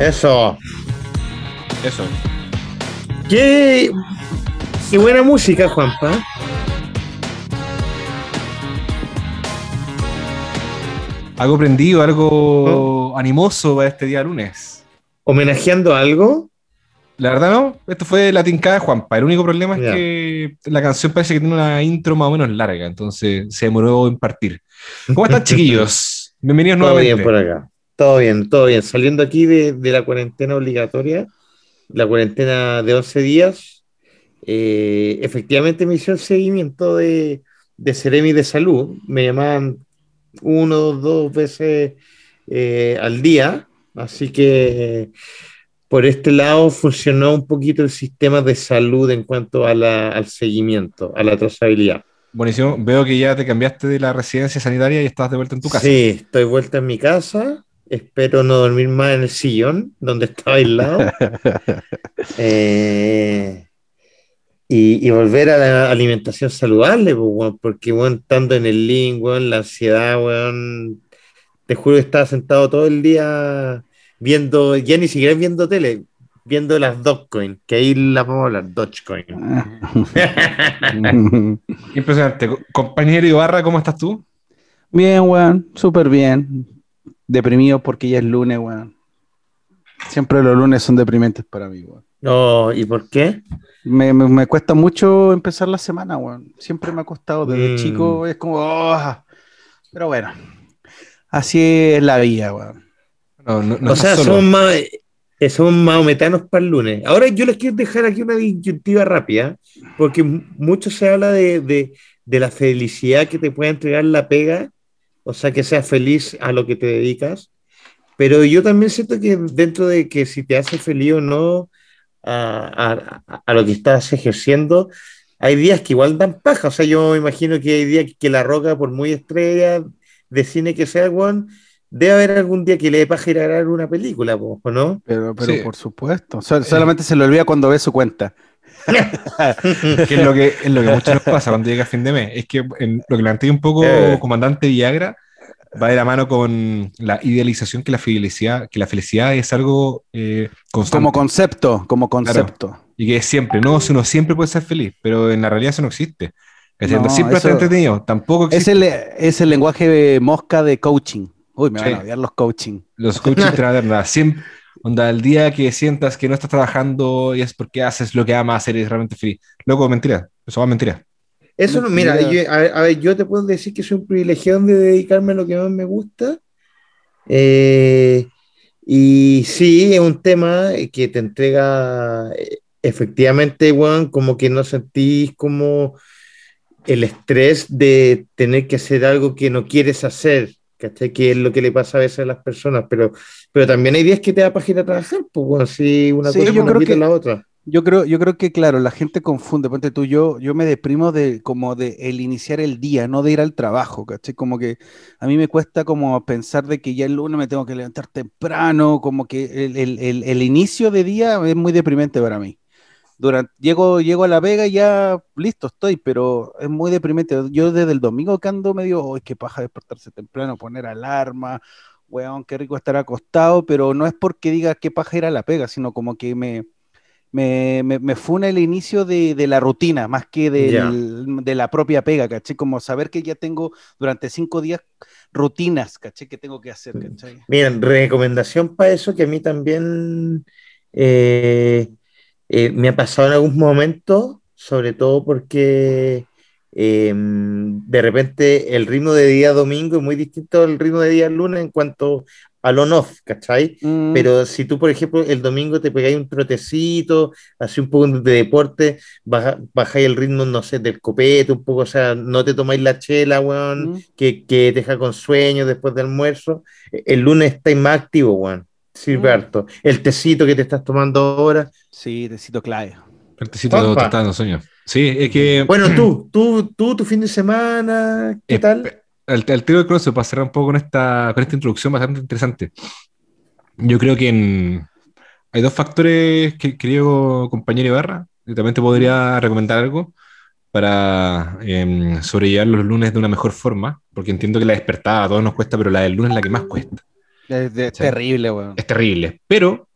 Eso. Eso. Qué, qué buena música, Juanpa. Algo prendido, algo animoso para este día lunes. ¿Homenajeando algo? La verdad no, esto fue la tincada de Juanpa. El único problema es que la canción parece que tiene una intro más o menos larga, entonces se demoró en partir. ¿Cómo están, chiquillos? Bienvenidos Todo nuevamente. bien por acá. Todo bien, todo bien. Saliendo aquí de, de la cuarentena obligatoria, la cuarentena de 11 días, eh, efectivamente me hizo el seguimiento de, de Ceremi de Salud. Me llamaban uno, dos veces eh, al día, así que por este lado funcionó un poquito el sistema de salud en cuanto a la- al seguimiento, a la trazabilidad. Buenísimo. Veo que ya te cambiaste de la residencia sanitaria y estás de vuelta en tu casa. Sí, estoy vuelta en mi casa. Espero no dormir más en el sillón donde estaba aislado. Eh, y, y volver a la alimentación saludable, pues, weón, porque bueno, estando en el link, weón, la ansiedad, weón, te juro que estaba sentado todo el día viendo, ya ni siquiera viendo tele, viendo las Dogecoin, que ahí la podemos hablar, Dogecoin. Impresionante. Co- Compañero Ibarra, ¿cómo estás tú? Bien, weón, súper bien. Deprimido porque ya es lunes, weón. Siempre los lunes son deprimentes para mí, weón. No, ¿y por qué? Me, me- me cuesta mucho empezar la semana, weón. Siempre me ha costado desde Mm. chico, es como... oh. Pero bueno, así es la vida, weón. No, no, no O sea, somos más, eh, somos maometanos para el lunes. Ahora yo les quiero dejar aquí una disyuntiva rápida, porque mucho se habla de, de- de la felicidad que te puede entregar la pega, o sea, que seas feliz a lo que te dedicas, pero yo también siento que dentro de que si te hace feliz o no a, a- a lo que estás ejerciendo, hay días que igual dan paja, o sea, yo me imagino que hay días que La Roca, por muy estrella de cine que sea, weón, debe haber algún día que le dé paja ir a grabar una película, ¿o no? Pero, pero Sí. por supuesto. Sol- solamente se le olvida cuando ve su cuenta. que es lo que es lo que a muchos nos pasa cuando llega fin de mes. Es que en lo que plantea un poco Eh. comandante Viagra va de la mano con la idealización que la felicidad, que la felicidad es algo eh, constante Como concepto, como concepto. y que es siempre, no, si uno siempre puede ser feliz, pero en la realidad eso no existe. Es No, siempre está entretenido, tampoco Es existe. el, es el lenguaje de mosca de coaching. Uy, me van Sí. a odiar los coaching. Los nada. Siempre, onda, el día que sientas que no estás trabajando y es porque haces lo que amas, eres realmente feliz. Loco, mentira, eso va mentira. Eso no, mira, yo- a, a ver, yo te puedo decir que soy un privilegiado de dedicarme a lo que más me gusta. Eh, y sí, es un tema que te entrega eh, efectivamente, weón, como que no sentís como el estrés de tener que hacer algo que no quieres hacer, ¿cachai? Que es lo que le pasa a veces a las personas, pero, pero también hay días que te da ir a trabajar, pues bueno, si una Sí, cosa yo no creo que- la otra. Yo creo, yo creo que, claro, la gente confunde. Ponte tú, yo, yo me deprimo de como de el iniciar el día, no de ir al trabajo, ¿cachai? Como que a mí me cuesta como pensar de que ya el lunes me tengo que levantar temprano, como que el, el- el- el inicio de día es muy deprimente para mí. Durante, llego, llego a la vega y ya listo estoy, pero es muy deprimente. Yo desde el domingo que ando medio, ¡ay, qué paja despertarse temprano, poner alarma! Weón, qué rico estar acostado, pero no es porque diga qué paja ir a la pega, sino como que me, me, me, me funa el inicio de, de la rutina, más que del- de la propia pega, ¿cachai? Como saber que ya tengo durante cinco días rutinas, ¿cachai? Que tengo que hacer, ¿cachai? Miren, recomendación para eso que a mí también eh, eh, me ha pasado en algún momento, sobre todo porque eh, de repente el ritmo de día domingo es muy distinto al ritmo de día lunes en cuanto al on-off, ¿cachai? Mm, Pero si tú, por ejemplo, el domingo te pegáis un trotecito, así un poco de deporte, baja- bajáis el ritmo, no sé, del copete, un poco, o sea, no te tomáis la chela, weón, mm. que, que te deja con sueño después del almuerzo. El lunes estáis más activo, weón. Sirve Mm. harto. El tecito que te estás tomando ahora. Sí, necesito clave. El tecito de te está dando sueño. Sí, es que Bueno, tú, tú, tú, tu fin de semana, ¿qué tal? el, el tiro del cross para cerrar un poco con esta, con esta introducción bastante interesante. Yo creo que en- hay dos factores que querido compañero Ibarra, y también te podría recomendar algo para em, sobrellevar los lunes de una mejor forma, porque entiendo que la despertada a todos nos cuesta, pero la del lunes es la que más cuesta. Es, de- terrible, weón. Es terrible, pero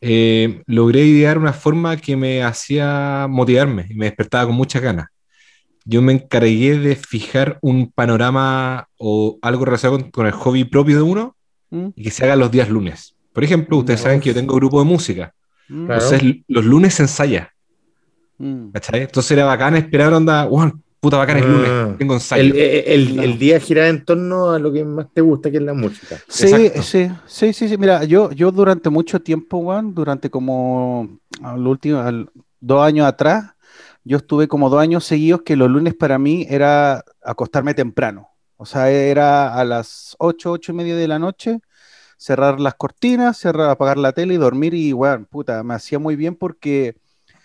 eh, logré idear una forma que me hacía motivarme y me despertaba con muchas ganas. Yo me encargué de fijar un panorama o algo relacionado con, con el hobby propio de uno ¿Mm? y que se haga los días lunes. Por ejemplo, ustedes saben que yo tengo grupo de música. Mm, Claro. Entonces, los lunes se ensaya. mm. ¿cachai? Entonces era bacán esperar onda, "Guau, puta bacán es Ah. lunes, tengo ensayo. El, el- el- No. el día gira en torno a lo que más te gusta, que es la música. Sí, Exacto. sí, sí, sí, sí. Mira, yo, yo durante mucho tiempo, Juan, durante como al último, al- dos años atrás, yo estuve como dos años seguidos que los lunes para mí era acostarme temprano. O sea, era a las ocho, ocho y media de la noche, cerrar las cortinas, cerrar, apagar la tele y dormir y, bueno, puta, me hacía muy bien porque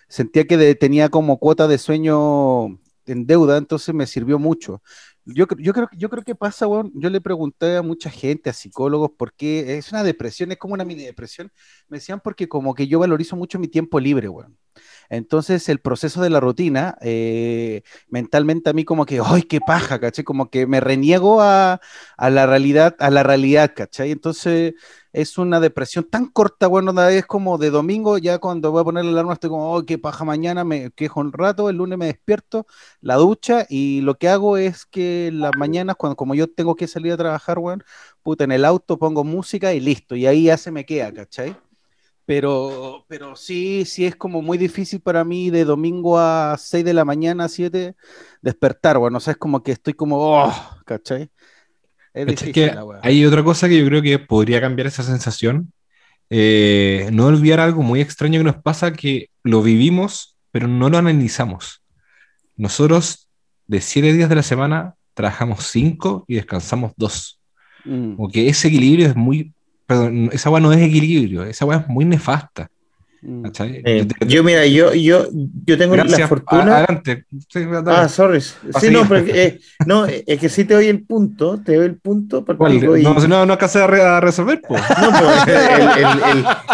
sentía que de- tenía como cuota de sueño en deuda, entonces me sirvió mucho. Yo, yo, creo, yo creo que pasa, weón. Yo le pregunté a mucha gente, a psicólogos, por qué es una depresión, es como una mini depresión. Me decían porque como que yo valorizo mucho mi tiempo libre, weón. Entonces el proceso de la rutina, eh, mentalmente a mí como que, ¡ay, qué paja! ¿cachai? Como que me reniego a, a la realidad, a la realidad, ¿cachai? Entonces es una depresión tan corta, bueno, vez como de domingo, ya cuando voy a poner la alarma estoy como, ¡ay, qué paja! Mañana me quejo un rato, el lunes me despierto, la ducha y lo que hago es que las mañanas, cuando como yo tengo que salir a trabajar, weón, puta, en el auto pongo música y listo, y ahí ya se me queda, ¿cachai? Pero, pero sí, sí es como muy difícil para mí de domingo a 6 de la mañana, 7, despertar, bueno, o sea, es como que estoy como, oh, ¿cachai? Es que la hay otra cosa que yo creo que podría cambiar esa sensación. Eh, no olvidar algo muy extraño que nos pasa, que lo vivimos, pero no lo analizamos. Nosotros, de siete días de la semana, trabajamos cinco y descansamos dos. Mm. Como que ese equilibrio es muy... Perdón, esa agua no es equilibrio, esa agua es muy nefasta. Mm. Eh, Yo te- yo, mira, yo, yo, yo tengo la Gracias. fortuna. A- Adelante. Sí. Ah, sorry. Sí, seguir. no, pero eh, no, es que sí te doy el punto, te doy el punto. por ¿Cuál? pico y- No, no, no alcancé a, re- a resolver, po. No, pero el- el-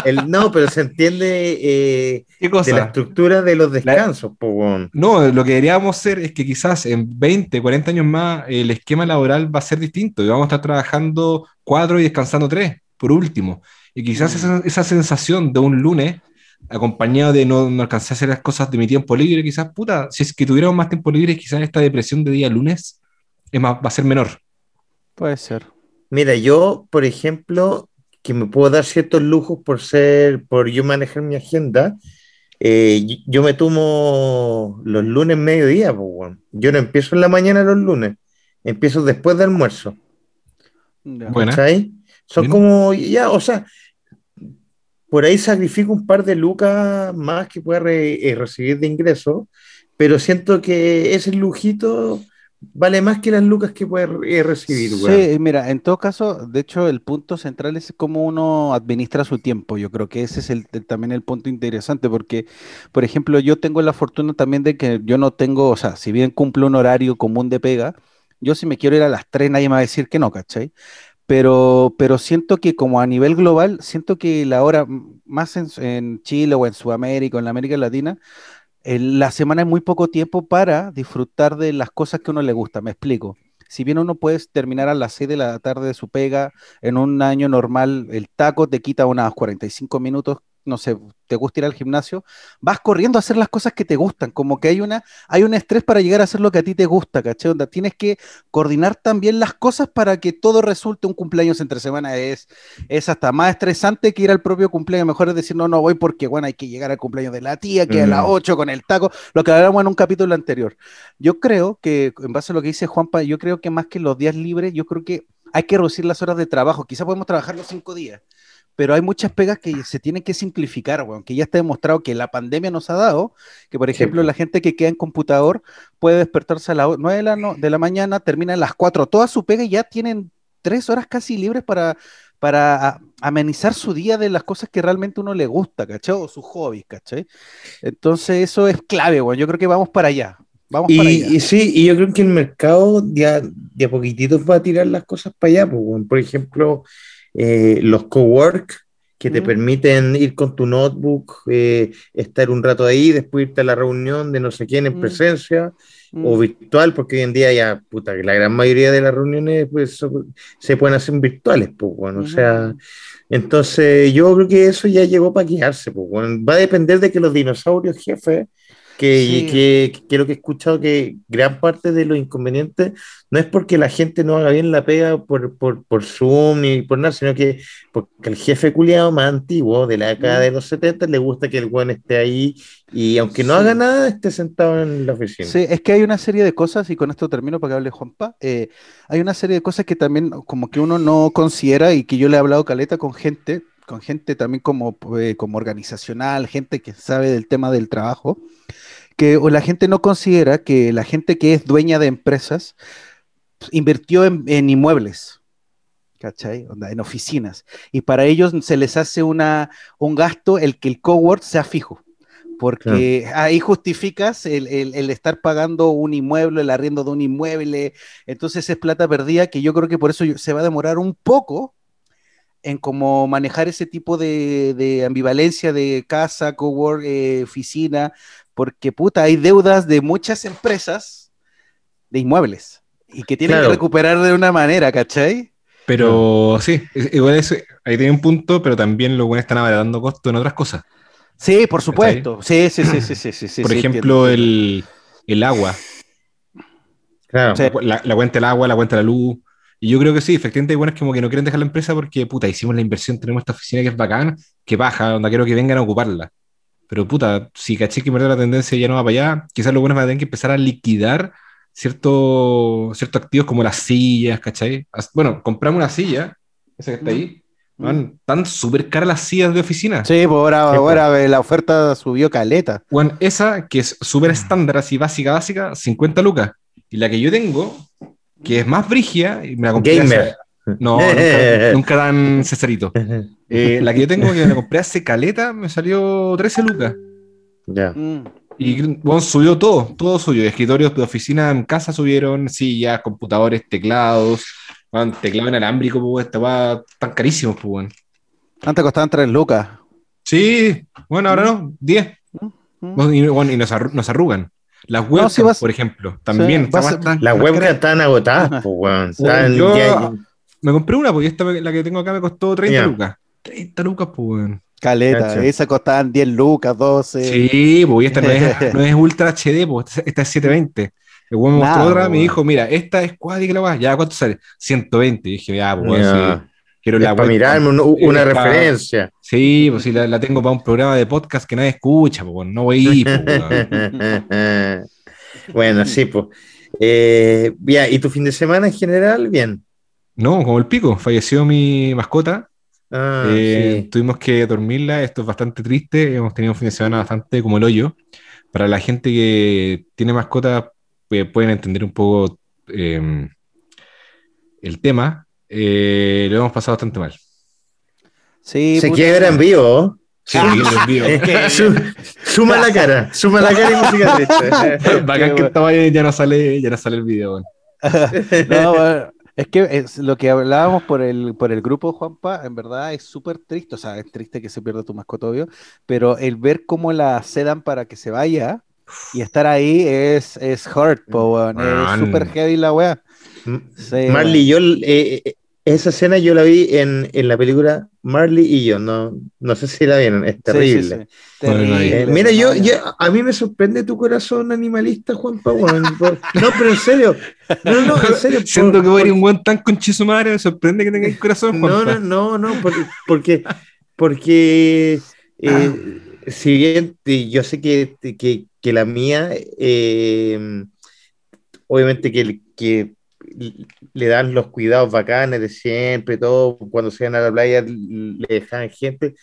el- el- no, pero se entiende eh, ¿Qué de la cosa? estructura de los descansos, po, weón. No, lo que deberíamos hacer es que quizás en 20, 40 años más el esquema laboral va a ser distinto y vamos a estar trabajando cuatro y descansando tres, por último. Y quizás Mm. esa, esa sensación de un lunes, acompañado de no, no alcanzar a hacer las cosas de mi tiempo libre, quizás, puta, si es que tuviéramos más tiempo libre, quizás esta depresión de día lunes es más, va a ser menor. Puede ser. Mira, yo, por ejemplo, que me puedo dar ciertos lujos por ser, por yo manejar mi agenda, eh, y- yo me tomo los lunes mediodía, po, weón. Yo no empiezo en la mañana los lunes, empiezo después del almuerzo. ¿Cachai? Son Bien. como, ya, o sea, por ahí sacrifico un par de lucas más que pueda re- eh, recibir de ingresos, pero siento que ese lujito vale más que las lucas que puede eh, recibir. Sí, mira, en todo caso, de hecho, el punto central es cómo uno administra su tiempo. Yo creo que ese es el, el- también el punto interesante, porque, por ejemplo, yo tengo la fortuna también de que yo no tengo, o sea, si bien cumplo un horario común de pega, yo si me quiero ir a las 3, nadie me va a decir que no, ¿cachai? Pero, pero siento que como a nivel global, siento que la hora, más en, Chile o en Sudamérica o en la América Latina, la semana es muy poco tiempo para disfrutar de las cosas que uno le gusta, me explico. Si bien uno puede terminar a las 6 de la tarde de su pega, en un año normal el taco te quita unas 45 minutos, no sé, te gusta ir al gimnasio, vas corriendo a hacer las cosas que te gustan, como que hay una, hay un estrés para llegar a hacer lo que a ti te gusta, ¿cachai? Onda, tienes que coordinar también las cosas para que todo resulte un cumpleaños entre semana, es, es hasta más estresante que ir al propio cumpleaños, mejor es decir, no, no voy porque, bueno, hay que llegar al cumpleaños de la tía, que a las Mm. 8 con el taco, lo que hablamos en un capítulo anterior. Yo creo que, en base a lo que dice Juanpa, yo creo que más que los días libres, yo creo que hay que reducir las horas de trabajo. Quizá podemos trabajar los cinco días, pero hay muchas pegas que se tienen que simplificar, weón, que ya está demostrado que la pandemia nos ha dado, que por Sí, ejemplo po. la gente que queda en computador puede despertarse a las 9 de la, no- de la mañana, termina a las 4, toda su pega y ya tienen tres horas casi libres para, para amenizar su día de las cosas que realmente uno le gusta, ¿cachai? O sus hobbies, ¿cachai? Entonces eso es clave, weón. Yo creo que vamos para allá. Vamos para allá. Y, y sí, y yo creo que el mercado ya de a poquititos va a tirar las cosas para allá. pues, weón. Por ejemplo, eh, los cowork que te Mm. permiten ir con tu notebook, eh, estar un rato ahí, después irte a la reunión de no sé quién en Mm. presencia Mm. o virtual, porque hoy en día ya, puta, que la gran mayoría de las reuniones pues, se pueden hacer virtuales, pues, bueno, o sea, Ujú. entonces yo creo que eso ya llegó para quedarse, pues, bueno, va a depender de que los dinosaurios, jefe, que, Sí. que, que lo que he escuchado que gran parte de los inconvenientes no es porque la gente no haga bien la pega por, por, por Zoom ni por nada, sino que porque el jefe culiado más antiguo de la década Mm. de los 70 le gusta que el buen esté ahí y aunque no Sí. haga nada, esté sentado en la oficina. Sí, es que hay una serie de cosas, y con esto termino para que hable Juanpa, eh, hay una serie de cosas que también como que uno no considera y que yo le he hablado caleta con gente, con gente también como, eh, como organizacional, gente que sabe del tema del trabajo, que o la gente no considera que la gente que es dueña de empresas pues, invirtió en, en inmuebles. ¿Cachai? En oficinas. Y para ellos se les hace una, un gasto el que el cowork sea fijo. Porque ahí justificas el, el- el estar pagando un inmueble, el arriendo de un inmueble. Entonces es plata perdida que yo creo que por eso se va a demorar un poco en cómo manejar ese tipo de, de ambivalencia de casa, cowork, eh, oficina, porque puta, hay deudas de muchas empresas de inmuebles y que tienen Claro. que recuperar de una manera, ¿cachai? Pero sí, es- igual eso, ahí tiene un punto, pero también los buenos están abaratando costos en otras cosas. Sí, por supuesto. Sí, sí, sí, sí, sí, sí, sí, Por sí, ejemplo, el, el agua, Claro. Sí. la, la cuenta del agua, la cuenta de la luz. Y yo creo que sí, efectivamente hay buenos como que no quieren dejar la empresa porque, puta, hicimos la inversión, tenemos esta oficina que es bacán, que baja, donde quiero que vengan a ocuparla. Pero, puta, si caché que verdad la tendencia ya no va para allá, quizás los buenos van a tener que empezar a liquidar ciertos ciertos activos como las sillas, ¿cachai? Bueno, compramos una silla, esa que está ahí, Mm. man, están súper caras las sillas de oficina. Sí, pues ahora, Sí, pues. ahora la oferta subió caleta. Bueno, esa que es súper estándar, así básica, básica, 50 lucas. Y la que yo tengo, que es más brigia, y me la compré Gamer. hace- No, nunca, nunca dan Cesarito. Eh, la que yo tengo, que me la compré hace caleta, me salió 13 lucas. Ya. Mm. Y bueno, subió todo, todo subió. Escritorios de oficina en casa subieron, sillas, computadores, teclados, man, teclado inalámbrico, pues, esta va tan carísimos, pues, weón. Antes costaban 3 lucas. Sí, bueno, ahora no, 10. Mm. Bueno, y, bueno, y nos arrugan. Las webcams, sí vas- por ejemplo, también. Sí, vas- está Las webcams están agotadas, pues, weón. Están yo- ya- Me compré una porque esta, la que tengo acá me costó 30 Ya. lucas. 30 lucas, pues, weón. Caleta. Cacha. Esa costaban 10 lucas, 12. Sí, pues y esta no es, no es Ultra HD, pues esta- es 720. El weón me mostró otra, me dijo, mira, esta es cuádrica la weá, ya, ¿cuánto sale? 120. Y dije, ya, pues, Ya. sí. Quiero es la para mirarme un- una referencia. Sí, pues sí, la, la tengo para un programa de podcast que nadie escucha, pues, no voy a ir, pues, bueno, sí, pues. Eh, ya, ¿y tu fin de semana en general? Bien. No, como el pico, falleció mi mascota. Ah, Eh, sí. Tuvimos que dormirla, esto es bastante triste, hemos tenido un fin de semana bastante como el hoyo. Para la gente que tiene mascotas, pues, pueden entender un poco eh, el tema. Eh, lo hemos pasado bastante mal. Sí, Se puta. quiebra en vivo. Sí, suma la cara, suma la cara y música triste. Bacán que estaba ahí, ya no sale, ya no sale el video. weón. No, bueno, es que es lo que hablábamos por el, por el grupo, Juanpa, en verdad es súper triste, o sea, es triste que se pierda tu mascota, obvio, pero el ver cómo la sedan para que se vaya y estar ahí es, es hurt, po, weón, es súper heavy la weá. Sí, Marley, yo eh, eh, esa escena yo la vi en, en la película Marley y yo, no, no sé si la vieron, es terrible. sí, sí. Eh, mira, yo, a mí me sorprende tu corazón animalista, Juan Pablo. No, pero en serio. No, no, en serio. Siento por- que voy a ir un buen tan conche su madre, me sorprende que tenga el corazón, No, no, no, no, porque, porque, porque eh, si bien yo sé que, que, que la mía, eh, obviamente que, que le dan los cuidados bacanes de siempre, todo, cuando se van a la playa le dejan gente,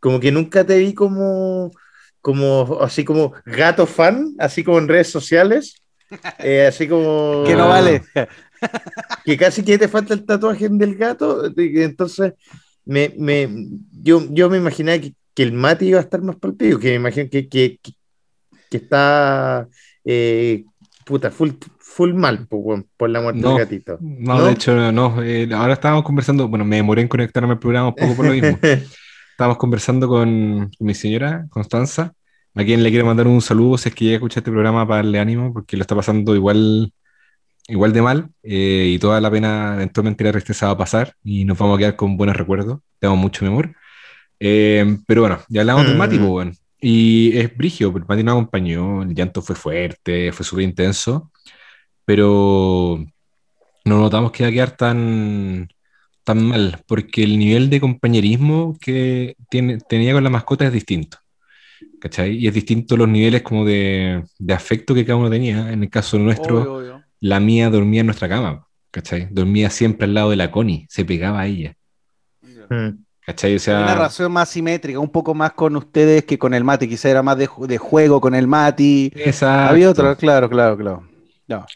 como que nunca te vi como, como así como gato fan, así como en redes sociales, eh, así como... Que no vale. que casi que te falta el tatuaje del gato, entonces me, me, yo, yo me imaginaba que, que el Mati iba a estar más palpido, que me imagino que, que, que, que está eh, puta, full, full mal weón, por la muerte No. del gatito. No, ¿No? de hecho, no. eh, ahora estábamos conversando, bueno, me demoré en conectarme al programa un poco por lo mismo. estábamos conversando con, mi señora, Constanza, a quien le quiero mandar un saludo si es que llega a escuchar este programa para darle ánimo, porque lo está pasando igual, igual de mal eh, y toda la pena eventualmente la tristeza va a pasar y nos vamos a quedar con buenos recuerdos. Tenemos mucho mi amor. Eh, pero bueno, ya hablamos del Mati, Mm. pues, bueno. Y es brigio, porque el Mati nos acompañó, el llanto fue fuerte, fue súper intenso, pero no notamos que iba a quedar tan, tan mal, porque el nivel de compañerismo que tiene, tenía con la mascota es distinto. ¿Cachai? Y es distinto los niveles como de, de afecto que cada uno tenía. En el caso nuestro, Obvio, obvio. la mía dormía en nuestra cama, ¿cachai? Dormía siempre al lado de la Connie, se pegaba a ella, Mm. ¿cachai? O Una sea, narración más simétrica, un poco más con ustedes que con el Mati, quizá era más de, de juego con el Mati. exacto, Había otro, claro, claro, claro. No.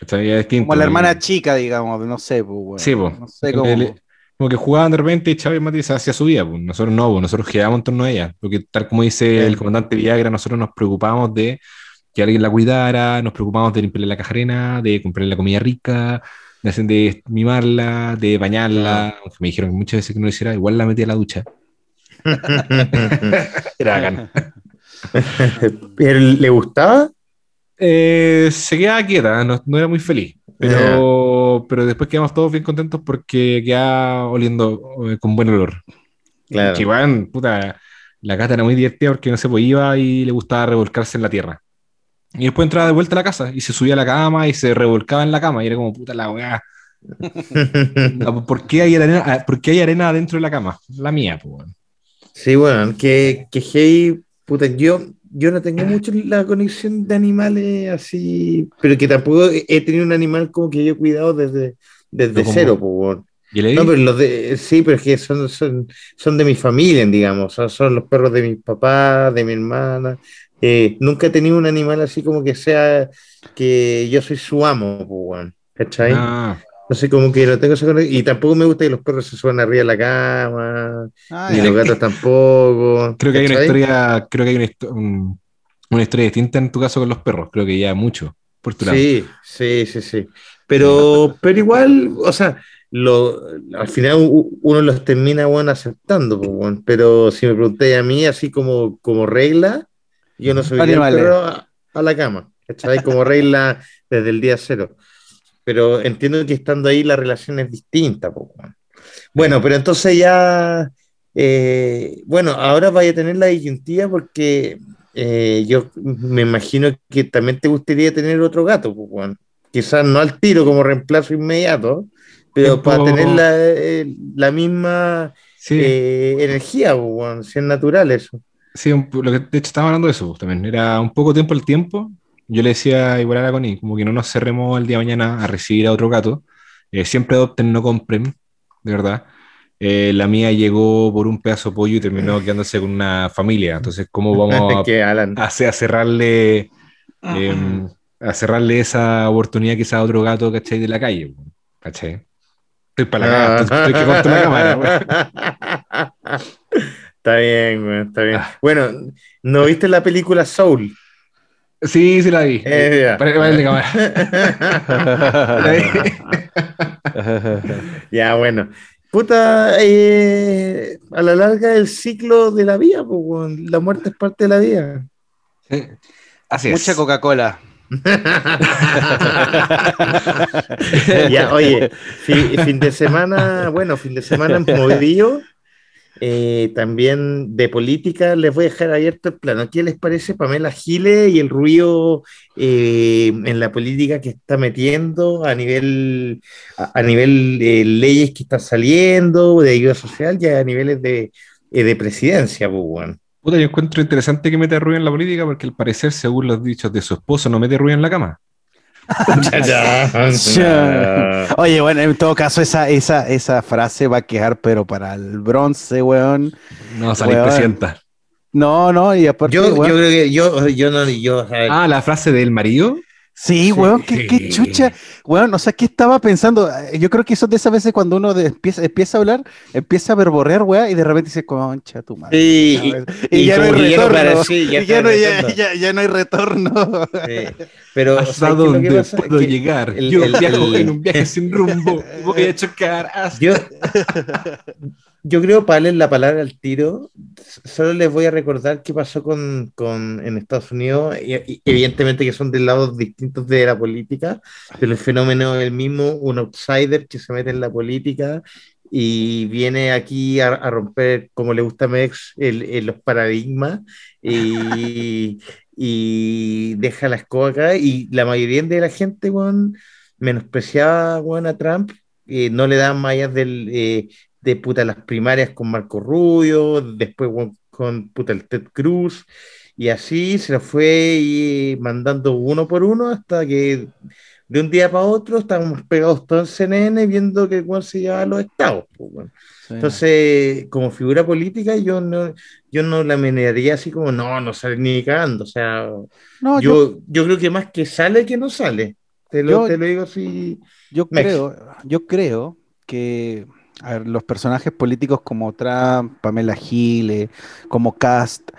Como la hermana chica, digamos, no sé, pues, bueno. Sí, po. No sé cómo. El- Como que jugaban de repente y Chávez Mati se hacía su vida, pues. nosotros no, pues. nosotros girábamos en torno a ella, porque tal como dice el comandante Viagra, nosotros nos preocupábamos de que alguien la cuidara, nos preocupábamos de limpiarle la cajarena, de comprarle la comida rica, de, hacer- de mimarla, de bañarla, aunque me dijeron que muchas veces que no lo hiciera, igual la metía a la ducha. Era bacán. ¿Pero le gustaba? Eh, se quedaba quieta, no, no era muy feliz. Pero, pero después quedamos todos bien contentos porque quedaba oliendo eh, con buen olor. Claro. Que puta, la gata era muy divertida porque no se pues, iba y le gustaba revolcarse en la tierra. Y después entraba de vuelta a la casa y se subía a la cama y se revolcaba en la cama y era como, puta la weá. ¿Por qué hay arena, ah, por qué hay arena adentro de la cama? La mía, pues. Sí, bueno, que, que hey, puta, yo, yo no tengo mucho la conexión de animales así, pero que tampoco he tenido un animal como que yo he cuidado desde, desde No, cero, pues. No, pero los de, sí, pero es que son, son, son de mi familia, digamos, son, son los perros de mi papá, de mi hermana. Eh, nunca he tenido un animal así como que sea que yo soy su amo, pues, ¿cachai? Ah, No sé, como que no tengo esa conexión. Y tampoco me gusta que los perros se suban arriba de la cama, Ah, ni los gatos tampoco. creo que hay una historia, creo que hay una, un- una historia distinta en tu caso con los perros. Creo que ya mucho por tu lado. Sí, sí, sí, sí. Pero, pero igual, o sea, lo, al final uno los termina, bueno, aceptando, pues, bueno. Pero si me preguntáis a mí, así como, como regla, yo no Animales. perro a, a la cama, ¿cachai? Como regla desde el día cero. Pero entiendo que estando ahí la relación es distinta, bueno. Pero entonces ya, eh, bueno, ahora vaya a tener la disyuntiva porque eh, yo me imagino que también te gustaría tener otro gato, bueno. Quizás no al tiro como reemplazo inmediato, pero Tiempo- para tener la, eh, la misma Sí, energía, si es natural eso. sí, un po- lo que, de hecho estaba hablando de eso pues, también. Era un poco tiempo el tiempo. Yo le decía igual a la Connie, como que no nos cerremos el día de mañana a recibir a otro gato. Eh, siempre adopten, no compren, de verdad. Eh, la mía llegó por un pedazo de pollo y terminó quedándose con una familia. Entonces, ¿cómo vamos que Alan. a, hacer- a cerrarle eh, a cerrarle esa oportunidad quizás a otro gato, ¿cachai? De la calle, ¿cachai? Estoy para la cagada, estoy, estoy que corto la cámara. Está bien, güey, está bien. Ah. Bueno, ¿no viste la película Soul? Sí, sí la vi. Eh, cámara. Ya, bueno. Puta, eh, a la larga el ciclo de la vida, pues, la muerte es parte de la vida. Sí. Así es. Mucha Coca-Cola. ya, oye, fi- fin de semana, bueno, fin de semana en movidillo, eh, también de política, les voy a dejar abierto el plano. ¿Qué les parece Pamela Giles y el ruido eh, en la política que está metiendo a nivel, a, a nivel de leyes que están saliendo, de ayuda social y a niveles de, eh, de presidencia, pues, weón? Puta, yo encuentro interesante que meta ruido en la política porque al parecer, según los dichos de su esposo, no mete ruido en la cama. Oye, bueno, en todo caso, esa, esa, esa frase va a quedar, pero para el bronce, weón. No, salir Weón. presidenta. No, no, y aparte, Yo, yo weón, creo que yo, yo no, yo, o sea, Ah, la frase del marido. Sí, weón, qué, qué chucha. Weón, o sea, ¿qué estaba pensando? Yo creo que eso de esas veces cuando uno de- empieza, empieza a hablar, empieza a verborrear, weón, y de repente dice, concha tu madre. Sí, y, y ya no hay como que ya no retorno. para- sí, ya y ya, no, ya, ya- ya no hay retorno. Sí, Pero ¿Hasta ¿sabes qué es que dónde pasa? puedo Que llegar? el- Yo el- viajo el- en un viaje sin rumbo. Voy a chocar hasta... Yo, yo creo, para darles la palabra al tiro, solo les voy a recordar qué pasó con, con en Estados Unidos, y, y evidentemente que son de lados distintos de la política, pero el fenómeno es el mismo, un outsider que se mete en la política y viene aquí a, a romper, como le gusta a Mex, el, el- los paradigmas y, y deja la escoba acá. Y la mayoría de la gente, weón, menospreciaba a Trump, eh, no le daban mallas del, eh, de puta las primarias con Marco Rubio, después weón, con puta el Ted Cruz. Y así se lo fue y mandando uno por uno hasta que de un día para otro estábamos pegados todos en CNN viendo que Juan se llevaba a los estados. pues, weón. Sí. Entonces, como figura política, yo no, yo no la menearía así como, no, no sale ni cagando. O sea, no, yo, yo, yo creo que más que sale que no sale. Te lo, Yo- te lo digo así. yo creo, yo creo que a ver, los personajes políticos como Trump, Pamela Giles, como Cast,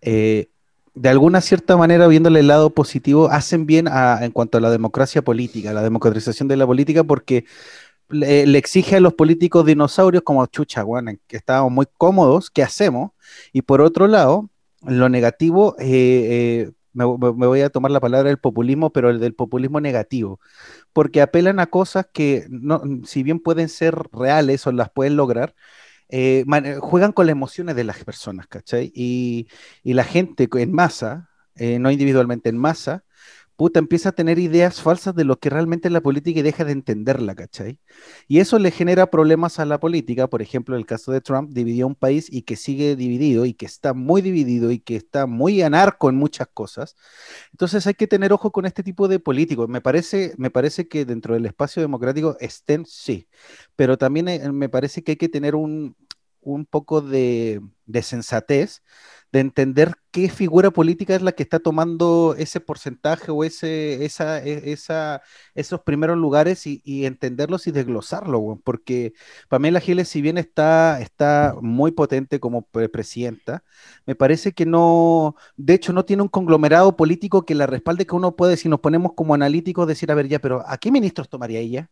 eh, de alguna cierta manera, viéndole el lado positivo, hacen bien a- en cuanto a la democracia política, la democratización de la política, porque le, exige a los políticos dinosaurios como chucha, bueno, en que estábamos muy cómodos, ¿qué hacemos? Y por otro lado, lo negativo, eh, eh, me, voy a tomar la palabra del populismo, pero el del populismo negativo, porque apelan a cosas que, si bien pueden ser reales o las pueden lograr, eh, man- juegan con las emociones de las personas, ¿cachai? Y, y la gente en masa, eh, no individualmente en masa, puta, empieza a tener ideas falsas de lo que realmente es la política y deja de entenderla, ¿cachai? Y eso le genera problemas a la política, por ejemplo, el caso de Trump dividió un país y que sigue dividido y que está muy dividido y que está muy anarco en muchas cosas. Entonces hay que tener ojo con este tipo de políticos. Me parece, me parece que dentro del espacio democrático estén, sí, pero también eh, me parece que hay que tener un, un poco de, de sensatez de entender qué figura política es la que está tomando ese porcentaje o ese, esa, e- esa, esos primeros lugares y, entenderlos y desglosarlo, porque Pamela Giles, si bien está, está muy potente como pre- presidenta, me parece que no, de hecho, no tiene un conglomerado político que la respalde, que uno puede, si nos ponemos como analíticos, decir, a ver, ya, pero ¿a qué ministros tomaría ella?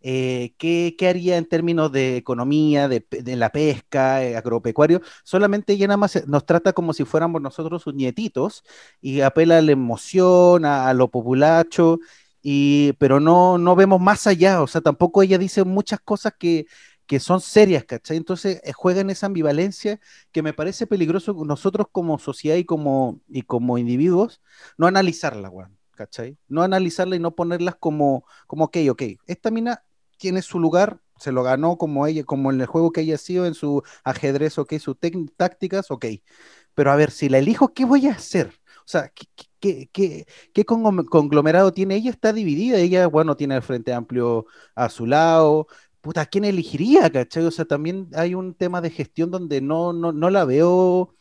Eh, ¿qué, qué haría en términos de economía, de, la pesca, eh, agropecuario? Solamente ella nada más eh, nos trata como si fuéramos nosotros sus nietitos y apela a la emoción, a, a lo populacho, y, pero no, no vemos más allá, o sea, tampoco ella dice muchas cosas que, que son serias, ¿cachai? Entonces eh, juega en esa ambivalencia que me parece peligroso nosotros como sociedad y como, y como individuos, no analizarla, ¿cachai? No analizarla y no ponerlas como, como, ok, ok, esta mina tiene su lugar, se lo ganó como ella, como en el juego que haya sido, en su ajedrez, ok, sus tácticas, ok. Pero a ver, si la elijo, ¿qué voy a hacer? O sea, ¿qué, qué, qué, conglomerado tiene? Ella está dividida, ella, bueno, tiene el Frente Amplio a su lado. Puta, ¿a quién elegiría, cachai? O sea, también hay un tema de gestión donde no, no, no la veo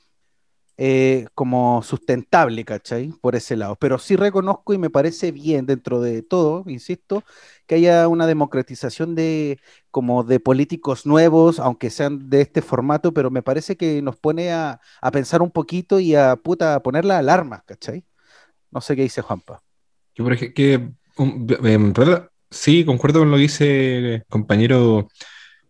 eh, como sustentable, ¿cachai? Por ese lado. Pero sí reconozco y me parece bien dentro de todo, insisto, que haya una democratización de como de políticos nuevos, aunque sean de este formato, pero me parece que nos pone a, a pensar un poquito y a puta poner las alarmas, ¿cachai? No sé qué dice Juanpa. Que, por ej- que, um, sí, concuerdo con lo que dice el compañero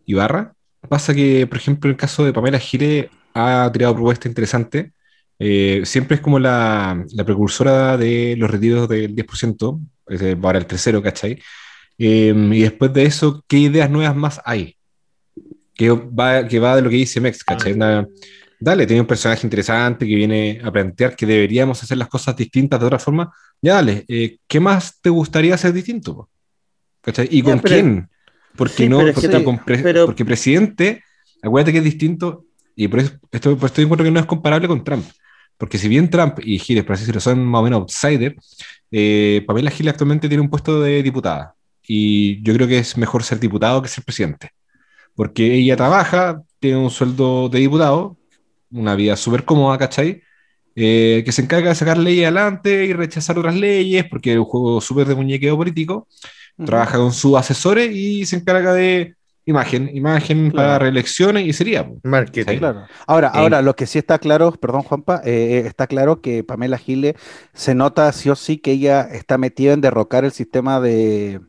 Ibarra. Pasa que, por ejemplo, el caso de Pamela Giles ha tirado propuestas interesantes. Eh, siempre es como la, la precursora de los retiros del 10%, es decir, ahora el tercero, ¿cachai? Eh, y después de eso, ¿qué ideas nuevas más hay? Que va, que va de lo que dice Mex, ¿cachai? Una- dale, tiene un personaje interesante que viene a plantear que deberíamos hacer las cosas distintas de otra forma. Ya dale, eh, ¿qué más te gustaría hacer distinto? ¿Cachai? ¿Y Ya, con pero- quién? Porque sí, no, pero porque, que- con pre- pero- porque presidente, acuérdate que es distinto, y por eso esto, por esto encuentro que no es comparable con Trump. Porque si bien Trump y Giles, por así decirlo, son más o menos outsider, eh, Pamela Giles actualmente tiene un puesto de diputada. Y yo creo que es mejor ser diputado que ser presidente. Porque ella trabaja, tiene un sueldo de diputado, una vida súper cómoda, ¿cachai? Eh, que se encarga de sacar leyes adelante y rechazar otras leyes, porque es un juego súper de muñequeo político. Trabaja con sus asesores y se encarga de imagen, imagen Claro. para reelecciones y sería. Marketing. Sí. Claro. Ahora, Eh, ahora lo que sí está claro, perdón Juanpa, eh, eh, está claro que Pamela Giles se nota sí o sí que ella está metida en derrocar el sistema de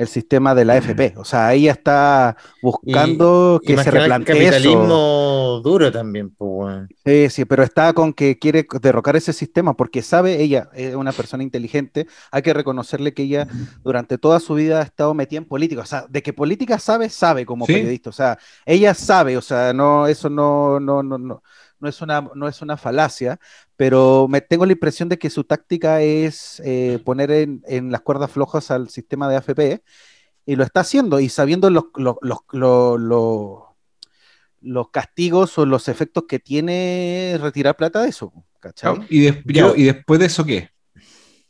el sistema de la AFP. O sea, ella está buscando que se replantee capitalismo duro también, pues, Sí, sí, pero está con que quiere derrocar ese sistema porque sabe, ella es una persona inteligente, hay que reconocerle que ella durante toda su vida ha estado metida en política. O sea, de que política sabe, sabe como periodista. O sea, ella sabe, o sea, no, eso no, no, no, no no es una, no es una falacia, pero me tengo la impresión de que su táctica es eh, poner en, las cuerdas flojas al sistema de AFP y lo está haciendo y sabiendo los, los, castigos o los efectos que tiene retirar plata de eso. ¿Y, ¿Y después de eso qué?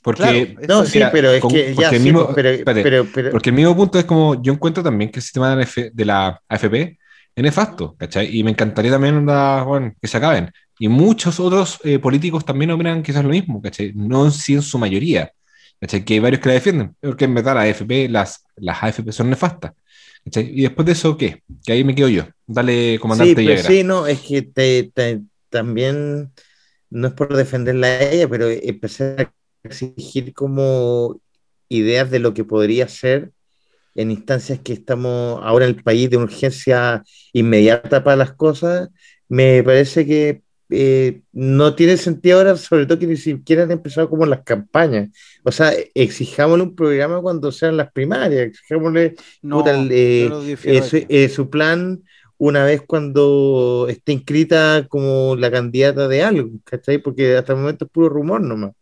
Porque, no, sí, pero es que ya el mismo, porque el mismo punto es como yo encuentro también que el sistema de la AFP es nefasto, ¿cachai? Y me encantaría también que se acaben. Y muchos otros eh, políticos también opinan quizás lo mismo, ¿cachai? No sí en su mayoría, ¿cachai? Que hay varios que la defienden, porque en verdad la AFP, las, las AFP son nefastas. ¿cachai? Y después de eso, ¿qué? Que ahí me quedo yo. Dale, comandante. Sí, pero sí, no, es que te, también, no es por defenderla a ella, pero empecé a exigir como ideas de lo que podría ser en instancias que estamos ahora en el país de urgencia inmediata para las cosas, me parece que eh, no tiene sentido ahora, sobre todo que ni siquiera han empezado como las campañas. O sea, exijámosle un programa cuando sean las primarias, exijámosle eh, eh, su plan una vez cuando esté inscrita como la candidata de algo, ¿cachai? Porque hasta el momento es puro rumor nomás.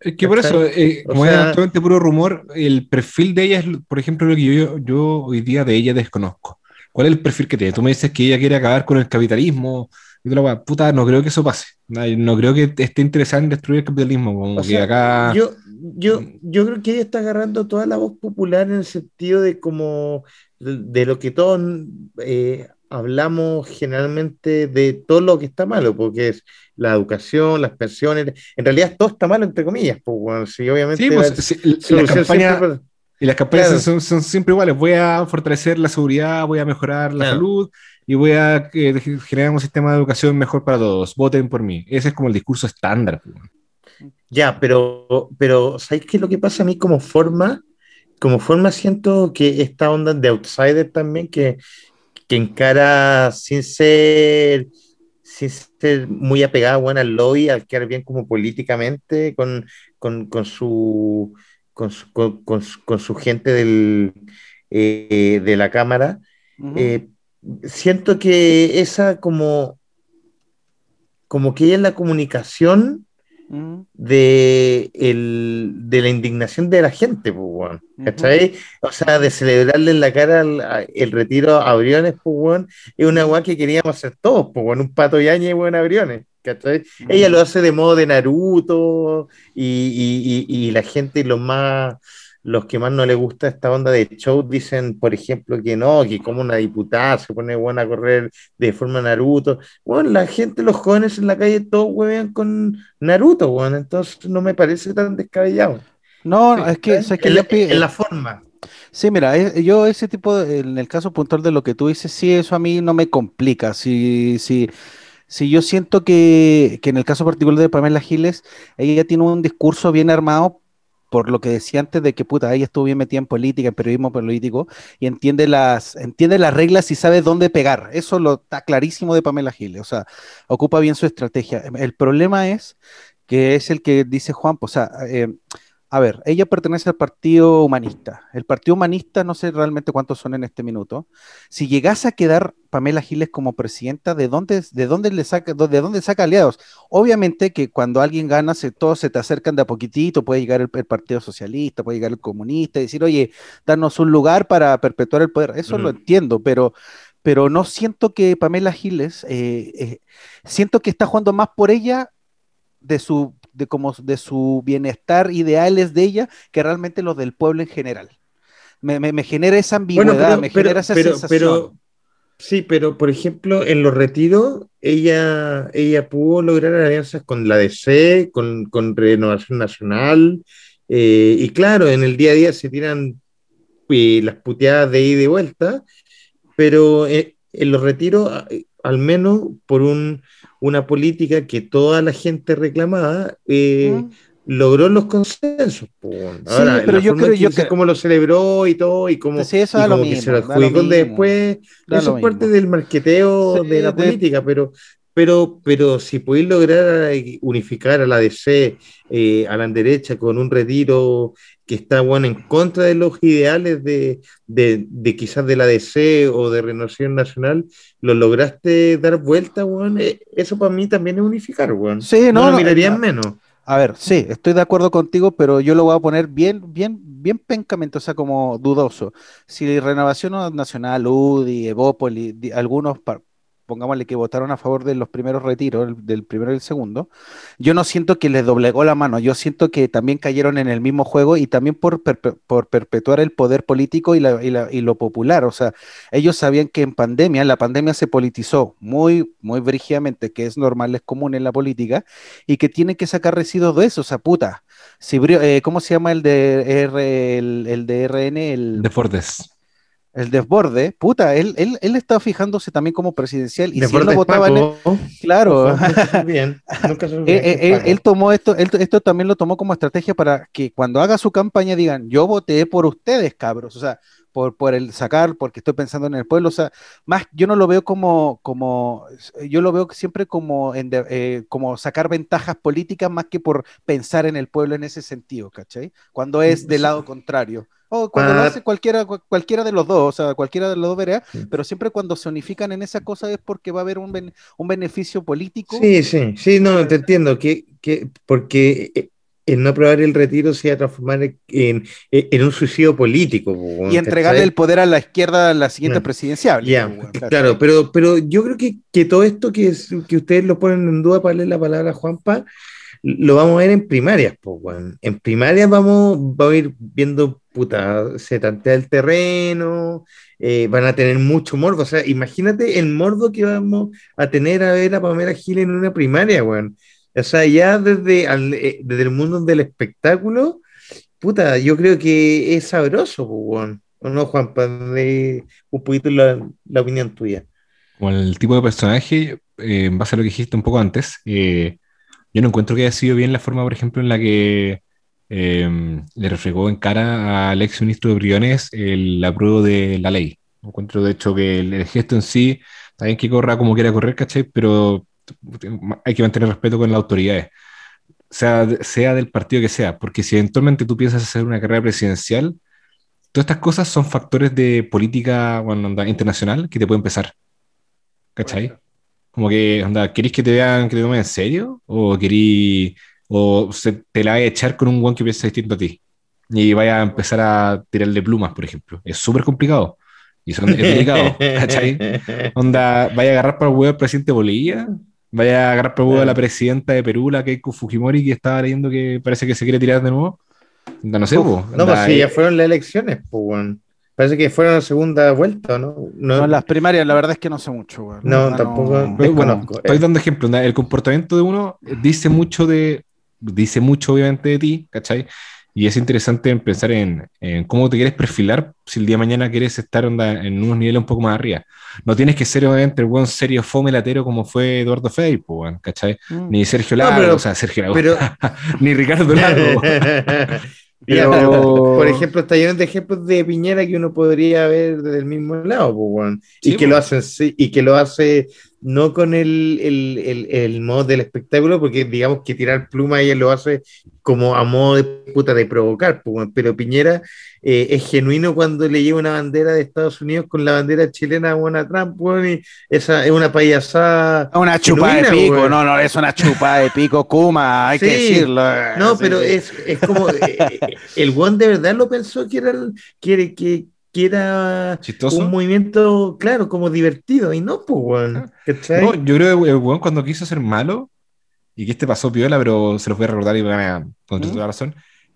Es que por eso, eh, como es actualmente puro rumor, el perfil de ella es, por ejemplo, lo que yo, yo hoy día de ella desconozco. ¿Cuál es el perfil que tiene? Tú me dices que ella quiere acabar con el capitalismo. Y tú puta, no creo que eso pase. No, creo que esté interesada en destruir el capitalismo. Como que acá... yo, yo, yo creo que ella está agarrando toda la voz popular en el sentido de como de, lo que todos eh, hablamos generalmente de todo lo que está malo, porque es la educación, las pensiones, en realidad todo está malo entre comillas, pues bueno, sí, obviamente. Sí, pues, la, campaña, y las campañas son, son, siempre iguales, voy a fortalecer la seguridad, voy a mejorar la salud y voy a eh, generar un sistema de educación mejor para todos, voten por mí. Ese es como el discurso estándar. Pues, ya, pero, pero ¿sabéis qué es lo que pasa a mí como forma? Como forma siento que esta onda de outsider también, que que encara sin ser, sin ser muy apegada bueno, al lobby, al quedar bien como políticamente con, con, con su, con, su, con, su, gente del, eh, de la Cámara. Eh, siento que esa como, como que ella en la comunicación de, el, de la indignación de la gente, pues, ¿cachai? O sea, de celebrarle en la cara el, retiro a Briones, pues, es una weá que queríamos hacer todos, pues, un pato yaña y buen Briones. ¿cachai? Ella lo hace de modo de Naruto y, y, y la gente, los más los que más no les gusta esta onda de show dicen, por ejemplo, que no, que como una diputada se pone buena a correr de forma Naruto. Bueno, la gente, los jóvenes en la calle, todos huevean con Naruto, bueno, entonces no me parece tan descabellado. No, es que, es que en, la, forma. Sí, mira, yo ese tipo, en el caso puntual de lo que tú dices, sí, eso a mí no me complica. Si, si, si yo siento que, que en el caso particular de Pamela Giles, ella tiene un discurso bien armado por lo que decía antes de que puta, ella estuvo bien metida en política, en periodismo político, y entiende las, entiende las reglas y sabe dónde pegar. Eso lo está clarísimo de Pamela Giles, o sea, ocupa bien su estrategia. El problema es que es el que dice Juan, pues, o sea, eh, a ver, ella pertenece al Partido Humanista. El Partido Humanista, no sé realmente cuántos son en este minuto. Si llegase a quedar Pamela Giles como presidenta, ¿de dónde, de dónde, le saca, de dónde saca aliados? Obviamente que cuando alguien gana, se, todos se te acercan de a poquitito, puede llegar el, Partido Socialista, puede llegar el comunista y decir, oye, danos un lugar para perpetuar el poder. Eso lo entiendo, pero, pero no siento que Pamela Giles, eh, eh, siento que está jugando más por ella de su de, como de su bienestar ideales de ella que realmente los del pueblo en general. Me, me, genera esa ambigüedad, me genera esa sensación. Pero, sí, pero por ejemplo, en los retiros, ella, ella pudo lograr alianzas con la DC, con, con Renovación Nacional, eh, y claro, en el día a día se tiran eh, las puteadas de ida y de vuelta, pero eh, en los retiros, al menos por un una política que toda la gente reclamaba, eh, logró los consensos. Ahora, pero la yo forma creo- que yo creo- cómo lo celebró y todo, y cómo, Sí, eso y como que se lo adjudicó después, da eso es parte mismo. del marqueteo Sí, de la de- política, pero, pero, pero si podéis lograr eh, unificar a la DC, eh, a la derecha, con un retiro que está bueno en contra de los ideales de, de, de quizás de la DC o de Renovación Nacional, lo lograste dar vuelta, weón. Eh, Eso para mí también es unificar, weón. Sí, no, no, en menos. A ver, sí, estoy de acuerdo contigo, pero yo lo voy a poner bien, bien, bien pencamente, o sea, como dudoso. Si Renovación Nacional, UDI, Evópoli, di- algunos, pa- pongámosle que votaron a favor de los primeros retiros, el- del primero y el segundo, yo no siento que les doblegó la mano, yo siento que también cayeron en el mismo juego y también por, por perpetuar el poder político y, lo popular, o sea, ellos sabían que en pandemia, la pandemia se politizó muy, muy brígidamente, que es normal, es común en la política y que tiene que sacar residuos de eso, o sea, puta. Si eh, ¿cómo se llama el de R, el, el de RN? El, De Fordes. El desborde, puta, él, él, él estaba fijándose también como presidencial y si él Deportes lo votaba en claro, nunca nunca se él, olviden que él- tomó esto, él- esto también lo tomó como estrategia para que cuando haga su campaña digan, yo voté por ustedes, cabros, o sea, por, por el sacar, porque estoy pensando en el pueblo, o sea, más, yo no lo veo como, como, yo lo veo siempre como, en de- eh, como sacar ventajas políticas más que por pensar en el pueblo en ese sentido, ¿cachai? Cuando es del lado contrario. O cuando lo Ah. hace cualquiera, cu- cualquiera de los dos, o sea, cualquiera de los dos verá, Sí. pero siempre cuando se unifican en esa cosa es porque va a haber un, ben- un beneficio político. Sí, sí, sí, no, te entiendo, que, que porque eh, el no aprobar el retiro se iba a transformar en, en, en un suicidio político. y entregarle el poder a la izquierda a la siguiente Mm. presidencial. ¿cachai? claro, pero, pero yo creo que, que todo esto que, es- que ustedes lo ponen en duda para leer la palabra Juanpa, lo vamos a ver en primarias, pues, weón. En primarias vamos, vamos a ir viendo, puta, se tantea el terreno, eh, van a tener mucho morbo. O sea, imagínate el morbo que vamos a tener a ver a Pamela Gil en una primaria, weón. O sea, ya desde, al- eh, el mundo del espectáculo, puta, yo creo que es sabroso, weón. ¿O no, Juanpa? De un poquito la, la opinión tuya. Como el tipo de personaje, eh, en base a lo que dijiste un poco antes, eh, yo no encuentro que haya sido bien la forma, por ejemplo, en la que eh, le refregó en cara al ex ministro de Briones el apruebo de la ley. Encuentro, de hecho, que el, el gesto en sí, está bien que corra como quiera correr, ¿cachai? Pero hay que mantener respeto con las autoridades, sea, sea del partido que sea, porque si eventualmente tú piensas hacer una carrera presidencial, todas estas cosas son factores de política bueno, internacional que te pueden pesar. ¿Cachai? Como que, onda, ¿queréis que te vean, que te tomen en serio? ¿O queréis, o se, te la vaya a echar con un guan que piensa distinto a ti? Y vaya a empezar a tirarle plumas, por ejemplo. Es súper complicado. Y son, es delicado, ¿cachai? Onda, vaya a agarrar para el huevo al presidente de Bolivia, vaya a agarrar para el huevo a la presidenta de Perú, la Keiko Fujimori, que estaba leyendo que parece que se quiere tirar de nuevo. Onda, no sé, Uf, po. no, Onda, pues sí, eh, ya fueron las elecciones, pues, weón. Parece que fueron la segunda vuelta, ¿no? No, No, las primarias, la verdad es que no sé mucho, weón. No, Ah, tampoco. Pero bueno, desconozco, estoy eh. dando ejemplo. El comportamiento de uno dice mucho de, dice mucho obviamente de ti, ¿cachai? Y es interesante en pensar en, en cómo te quieres perfilar si el día de mañana quieres estar onda, en unos niveles un poco más arriba. No tienes que ser obviamente el buen serio fome latero como fue Eduardo Fey, pues, ¿cachai? Mm. Ni Sergio No, Lago, pero- o sea, Sergio Lago, Pero, ni Ricardo Lago. Pero- por ejemplo, está lleno de ejemplos de Piñera que uno podría ver desde el mismo lado, pues. Sí, y que pues. lo hacen sí, y que lo hace no con el, el, el, el modo del espectáculo, porque digamos que tirar pluma ella lo hace como a modo de puta de provocar, pues, pero Piñera eh, es genuino cuando le lleva una bandera de Estados Unidos con la bandera chilena a Trump, weón, y esa es una payasada. Una chupada de pico, no, no, es una chupada de pico, Kuma, hay que decirlo. No, Sí, pero sí. es, es como eh, el one de verdad lo pensó que era el- que, que, que era Chistoso. un movimiento, claro, como divertido, y no, pues, weón. ¿cachai? No, yo creo que el weón cuando quiso ser malo, y que este pasó piola, pero se los voy a recordar y me van a con ¿Mm? toda la razón,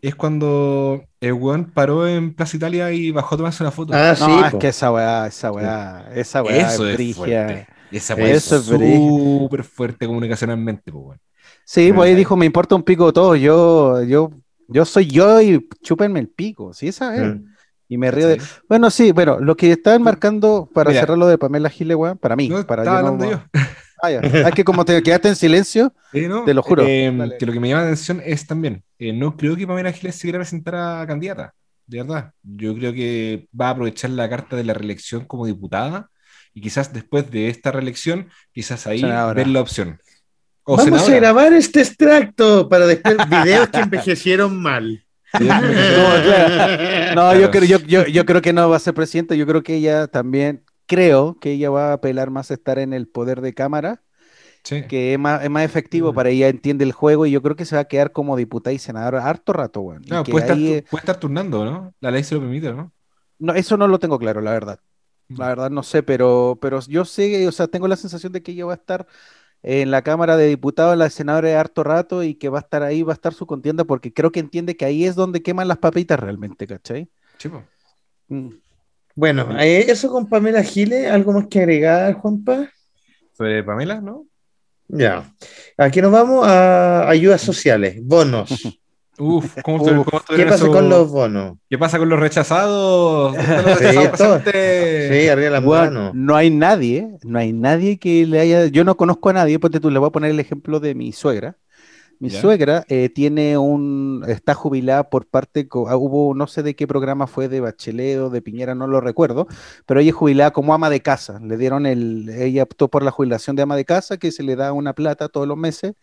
es cuando el weón paró en Plaza Italia y bajó a tomarse una foto. ah, sí, No, es po. que esa weá, esa weá, esa weá Eso es brigia. fuerte. Esa weá es Eso es súper fuerte comunicacionalmente, pues, weón. Sí, pues ahí dijo, me importa un pico todo, yo, yo, yo soy yo y chúpenme el pico, sí, esa es. Mm. Y me río de... Bueno, sí, bueno, lo que estaban marcando para Mira. cerrar lo de Pamela Giles, weón, para mí, No, para yo no- yo. Ah, ya. Ah, es que como te quedaste en silencio, Sí, ¿no? Te lo juro. Eh, que lo que me llama la atención es también, eh, no creo que Pamela Giles se quiera presentar a candidata, de verdad. Yo creo que va a aprovechar la carta de la reelección como diputada y quizás después de esta reelección, quizás ahí Senadora. ver la opción. O Vamos senadora. a grabar este extracto para después videos que envejecieron mal. claro. no, Claro. yo creo, yo, yo, yo creo que no va a ser presidenta. Yo creo que ella también, creo que ella va a apelar más a estar en el poder de cámara, Sí. que es más, es más efectivo Mm. para ella, entiende el juego y yo creo que se va a quedar como diputada y senadora harto rato, weón. Claro, que puede, estar, ahí, puede estar turnando, ¿no? La ley se lo permite, ¿no? no, eso no lo tengo claro, la verdad. La verdad no sé, pero, pero yo sé, o sea, tengo la sensación de que ella va a estar en la Cámara de Diputados, en la senadora de harto rato y que va a estar ahí, va a estar su contienda porque creo que entiende que ahí es donde queman las papitas realmente, ¿cachai? Sí, po. Mm. Bueno, eh, eso con Pamela Giles, ¿algo más que agregar, Juanpa? Sobre Pamela, ¿no? Ya. Aquí nos vamos a ayudas sociales, bonos. Uf, ¿cómo, Uf, cómo ¿Qué pasa con los bonos? ¿Qué pasa con los rechazados? ¿Dónde están los Sí, rechazados? Sí, arriba las Weón, manos. no hay nadie, no hay nadie que le haya, yo no conozco a nadie, porque tú le voy a poner el ejemplo de mi suegra. Mi Ya. suegra eh, tiene un, está jubilada por parte, ah, hubo, no sé de qué programa fue, de Bachelet o de Piñera, no lo recuerdo, pero ella es jubilada como ama de casa. Le dieron el, ella optó por la jubilación de ama de casa, que se le da una plata todos los meses,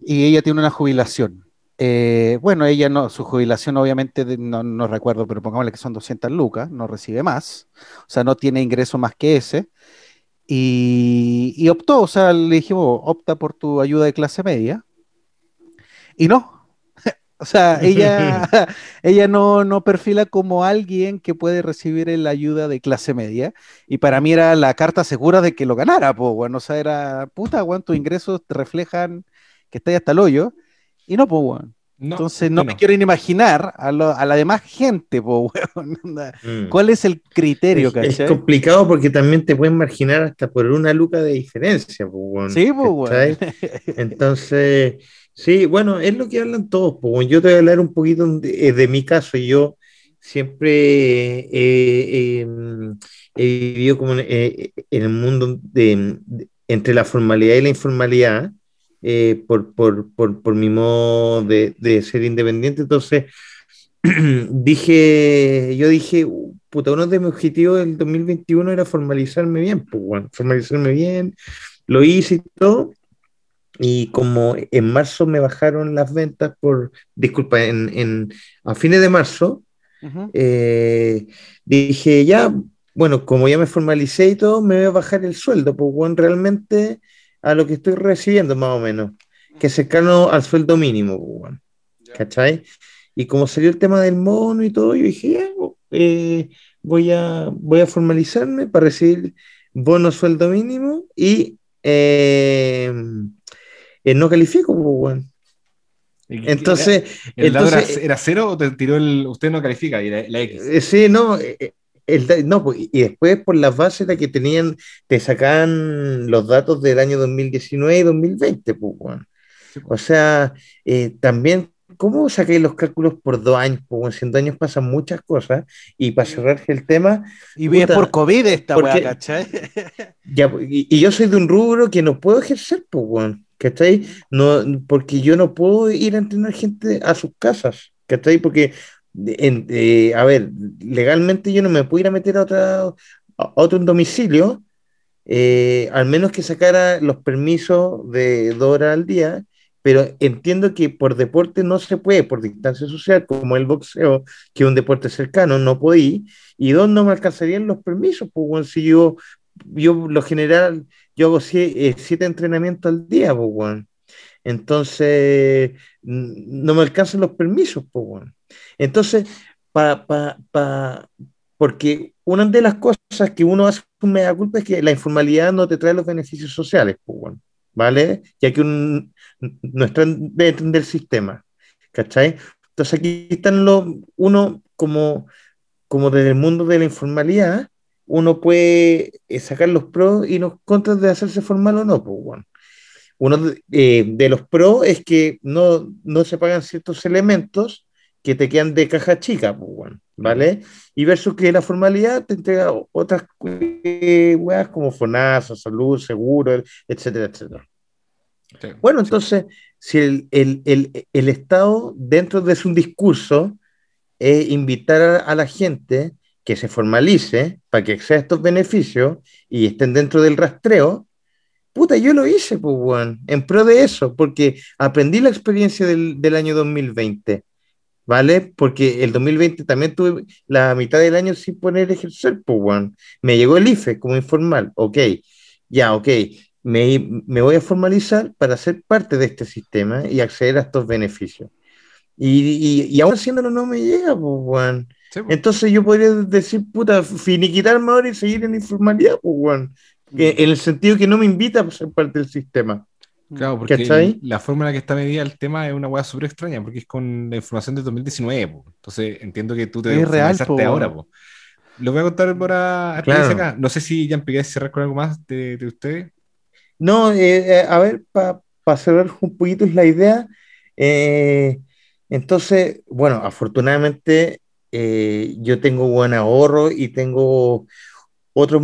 y ella tiene una jubilación. Eh, bueno, ella no, su jubilación obviamente no, no recuerdo, pero pongámosle que son 200 lucas, no recibe más, o sea, no tiene ingreso más que ese. Y, y optó, o sea, le dijimos, opta por tu ayuda de clase media. Y no. O sea, ella, ella no, no perfila como alguien que puede recibir la ayuda de clase media. Y para mí era la carta segura de que lo ganara, pues, bueno, o sea, era, puta, weón, tus ingresos te reflejan que estás hasta el hoyo. Y no, pues, weón. No, Entonces no usted me quiero ni imaginar a, lo- a la demás gente, weón. onda. Mm. ¿Cuál es el criterio, Es, es complicado porque también te pueden marginar hasta por una luca de diferencia, weón, Sí, ¿cachai? weón. Entonces, sí, bueno, es lo que hablan todos. Pues, yo te voy a hablar un poquito de, eh, de mi caso. Yo siempre eh, eh, he vivido como en, en el mundo de, de- entre la formalidad y la informalidad por, por, por, por mi modo de, de ser independiente. Entonces, dije, yo dije, "Uh, puta, uno de mis objetivos del 2021 era formalizarme bien, pues, bueno, formalizarme bien, lo hice y todo. Y como en marzo me bajaron las ventas por, disculpa, en, en- a fines de marzo, Ujú. eh, dije, ya, bueno, como ya me formalicé y todo, me voy a bajar el sueldo, pues bueno, realmente a lo que estoy recibiendo más o menos, que cercano al sueldo mínimo, pues, bueno, ¿cachai? Y como salió el tema del mono y todo, yo dije, ya, eh, voy a, voy a formalizarme para recibir bono sueldo mínimo y eh, eh, no califico, pues, bueno. ¿Y qué- Entonces, ¿El dado era, entonces, era cero o te tiró el. Usted no califica y la, la X? Eh, Sí, no, eh, el no, pues, y después por las bases de que tenían, te sacaban los datos del año 2019 y 2020, pues, weón. Sí, pues. O sea, eh, también, ¿cómo saqué los cálculos por dos años? Pues, weón? Si en dos años pasan muchas cosas, y para cerrar el tema, Y es Puta, por COVID esta porque- weá, ¿cachai? ya, y, y yo soy de un rubro que no puedo ejercer, pues, weón, ¿cachai? No, porque yo no puedo ir a entrenar gente a sus casas, ¿cachai? Porque, en- eh, a ver, legalmente yo no me puedo ir a meter a, otra, a otro domicilio, eh, al menos que sacara los permisos de dos horas al día, pero entiendo que por deporte no se puede, por distancia social, como el boxeo, que es un deporte cercano, no podí, y dos no me alcanzarían los permisos, pues, weón, si yo lo general, yo hago sie- eh, siete entrenamientos al día, pues, weón. Entonces, no me alcanzan los permisos, pues, weón. Entonces, pa, pa, pa- porque una de las cosas que uno hace un mea culpa es que la informalidad no te trae los beneficios sociales, pues, weón, ¿vale? Ya que un, no está dentro del sistema, ¿cachai? Entonces aquí están los, uno como, como desde el mundo de la informalidad, uno puede eh, sacar los pros y los contras de hacerse formal o no, pues, bueno. Uno de, eh, de los pros es que no, no se pagan ciertos elementos que te quedan de caja chica, pues, weón, ¿vale? Y versus que la formalidad te entrega otras eh, weas como FONASA, salud, seguro, etcétera, etcétera. Sí. Bueno, entonces, si el, el- el- el Estado, dentro de su discurso, es invitar a, a la gente que se formalice para que acceda a estos beneficios y estén dentro del rastreo, puta, yo lo hice, pues, weón, en pro de eso, porque aprendí la experiencia del, del año 2020, ¿vale? Porque el 2020 también tuve la mitad del año sin poder ejercer, pues, weón. Me llegó el IFE como informal, ok, ya, ok, me, me voy a formalizar para ser parte de este sistema y acceder a estos beneficios. Y, y, y aún haciéndolo no me llega, pues, weón. Sí, pues. Entonces yo podría decir, puta, finiquitarme ahora y seguir en informalidad, pues, weón. Que- En el sentido que no me invita a ser parte del sistema. Claro, porque ¿Cachai? la forma en la que está medida el tema es una hueá súper extraña, porque es con la información del 2019. po. Entonces entiendo que tú te Es real, formalizaste po. ahora. Po. Lo voy a contar por a experiencia Claro. acá. No sé si ya empecé a cerrar con algo más de, de ustedes. No, eh, eh, a ver, para cerrar un poquito es la idea. eh, entonces, bueno, afortunadamente eh, yo tengo buen ahorro y tengo otros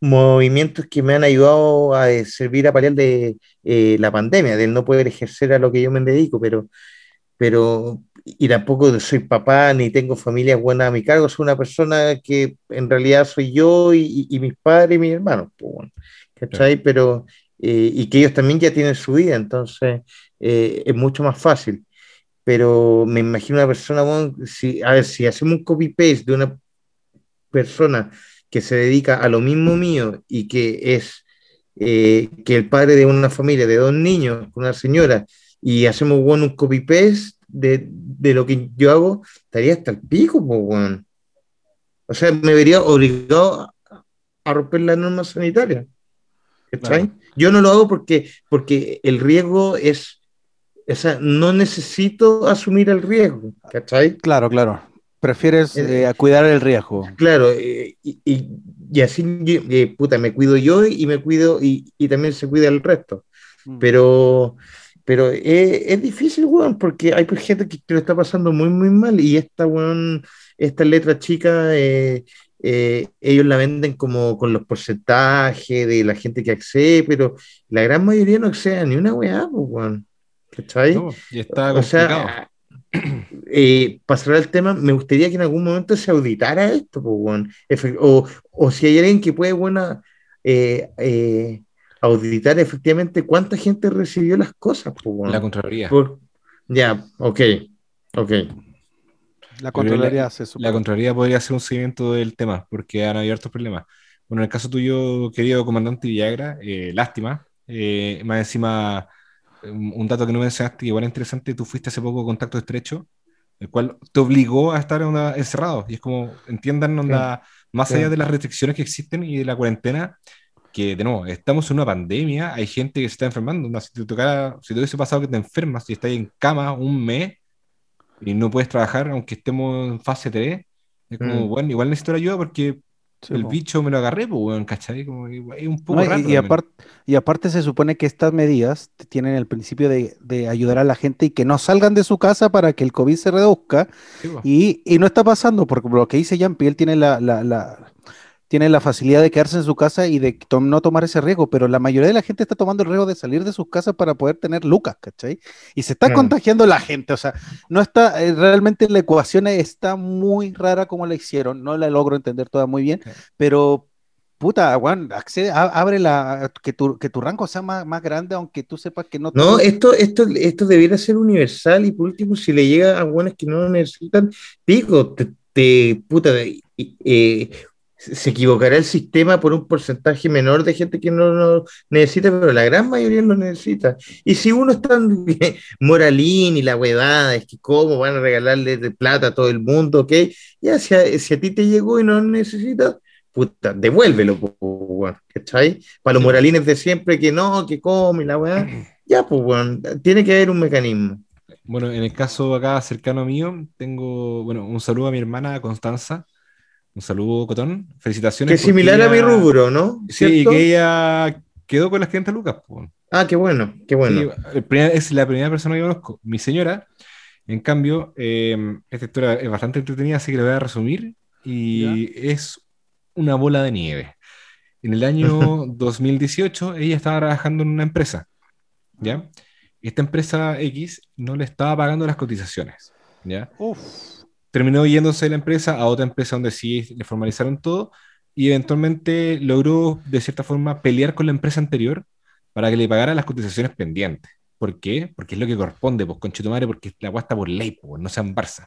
movimientos que me han ayudado a eh, servir a paliar de eh, la pandemia, del no poder ejercer a lo que yo me dedico, pero, pero, y tampoco soy papá ni tengo familia buena a mi cargo, soy una persona que en realidad soy yo y, y- mis padres y mis hermanos, pues, bueno, ¿cachai? Pero, eh, y que ellos también ya tienen su vida, entonces eh, es mucho más fácil. Pero me imagino una persona, bueno, si, a ver, si hacemos un copy-paste de una persona que se dedica a lo mismo mío y que es eh, que el padre de una familia de dos niños, una señora, y hacemos bueno, un copy-paste de, de lo que yo hago, estaría hasta el pico, pues, weón. O sea, me vería obligado a, romper la norma sanitaria. ¿Cachai? Claro. Yo no lo hago porque, porque el riesgo es, o sea, no necesito asumir el riesgo, ¿cachai? Claro, claro. Prefieres Eh, eh, cuidar el riesgo. Claro, eh, y, y- y así, eh, puta, me cuido yo y me cuido y, y también se cuida el resto. Mm. Pero, pero es, es difícil, weón, porque hay gente que, que lo está pasando muy, muy mal y esta, weón, esta letra chica, eh, eh, ellos la venden como con los porcentajes de la gente que accede, pero la gran mayoría no accede a ni una weá, pues, weón. ¿Cachai? No, y está O sea, eh, para cerrar el tema, me gustaría que en algún momento se auditara esto, pues. Efe- o, o si hay alguien que puede, buena, eh, eh, auditar efectivamente cuánta gente recibió las cosas, pues, weón. la Contraloría. Por- Ya, ok, ok. La Contraloría hace eso. La Contraloría podría hacer un seguimiento del tema, porque han abierto problemas. Bueno, en el caso tuyo, querido comandante Villagra, eh, lástima. Eh, más encima, un dato que no mencionaste, que igual es interesante, tú fuiste hace poco contacto estrecho, el cual te obligó a estar onda, encerrado. Y es como, entiendan, onda, más sí. allá de las restricciones que existen y de la cuarentena, que de nuevo, estamos en una pandemia, hay gente que se está enfermando. onda, si te tocara, si te hubiese pasado que te enfermas y estás en cama un mes y no puedes trabajar, aunque estemos en fase 3, es como, Mm. bueno, igual necesito la ayuda porque Sí, el po. bicho me lo agarré, pues, weón, ¿cachai? Como, que, es un poco No, raro. y, aparte, y aparte se supone que estas medidas tienen el principio de, de ayudar a la gente y que no salgan de su casa para que el COVID se reduzca. Sí. Y, y no está pasando, porque lo que dice Jean Pierre tiene la, la- la- tiene la facilidad de quedarse en su casa y de to- no tomar ese riesgo, pero la mayoría de la gente está tomando el riesgo de salir de sus casas para poder tener lucas, ¿cachai? Y se está Mm. contagiando la gente, o sea, no está, eh, realmente la ecuación está muy rara como la hicieron, no la logro entender toda muy bien, Sí. pero puta, Juan, accede, a- abre la, que tu, que tu rango sea más, más grande, aunque tú sepas que no No, esto, esto, esto debiera ser universal y por último, si le llega a buenos que no lo necesitan, digo, te, te- puta, eh, se equivocará el sistema por un porcentaje menor de gente que no lo necesita, pero la gran mayoría lo necesita. Y si uno es tan moralín y la huevada, es que cómo van a regalarle de plata a todo el mundo, ok, ya si a, si a ti te llegó y no lo necesitas, puta, devuélvelo, weón, ¿cachai? Para los moralines de siempre que no, que come y la weá, ya, pues, weón, tiene que haber un mecanismo. Bueno, en el caso acá cercano mío, tengo, bueno, un saludo a mi hermana Constanza. Un saludo, Cotón. Felicitaciones. Que es similar a mi ella- rubro, ¿no? Sí, ¿Cierto? que ella quedó con las 500 lucas. po. Ah, qué bueno, qué bueno. Sí, primer- es la primera persona que conozco. Mi señora En cambio, eh, esta historia es bastante entretenida, así que la voy a resumir. Y es una bola de nieve. En el año 2018, ella estaba trabajando en una empresa. ¿Ya? Esta empresa X no le estaba pagando las cotizaciones. ¿Ya? Terminó yéndose de la empresa a otra empresa donde sí le formalizaron todo y eventualmente logró, de cierta forma, pelear con la empresa anterior para que le pagara las cotizaciones pendientes. ¿Por qué? Porque es lo que corresponde, pues, con madre, porque la guasta por ley, pues, no sean Barça.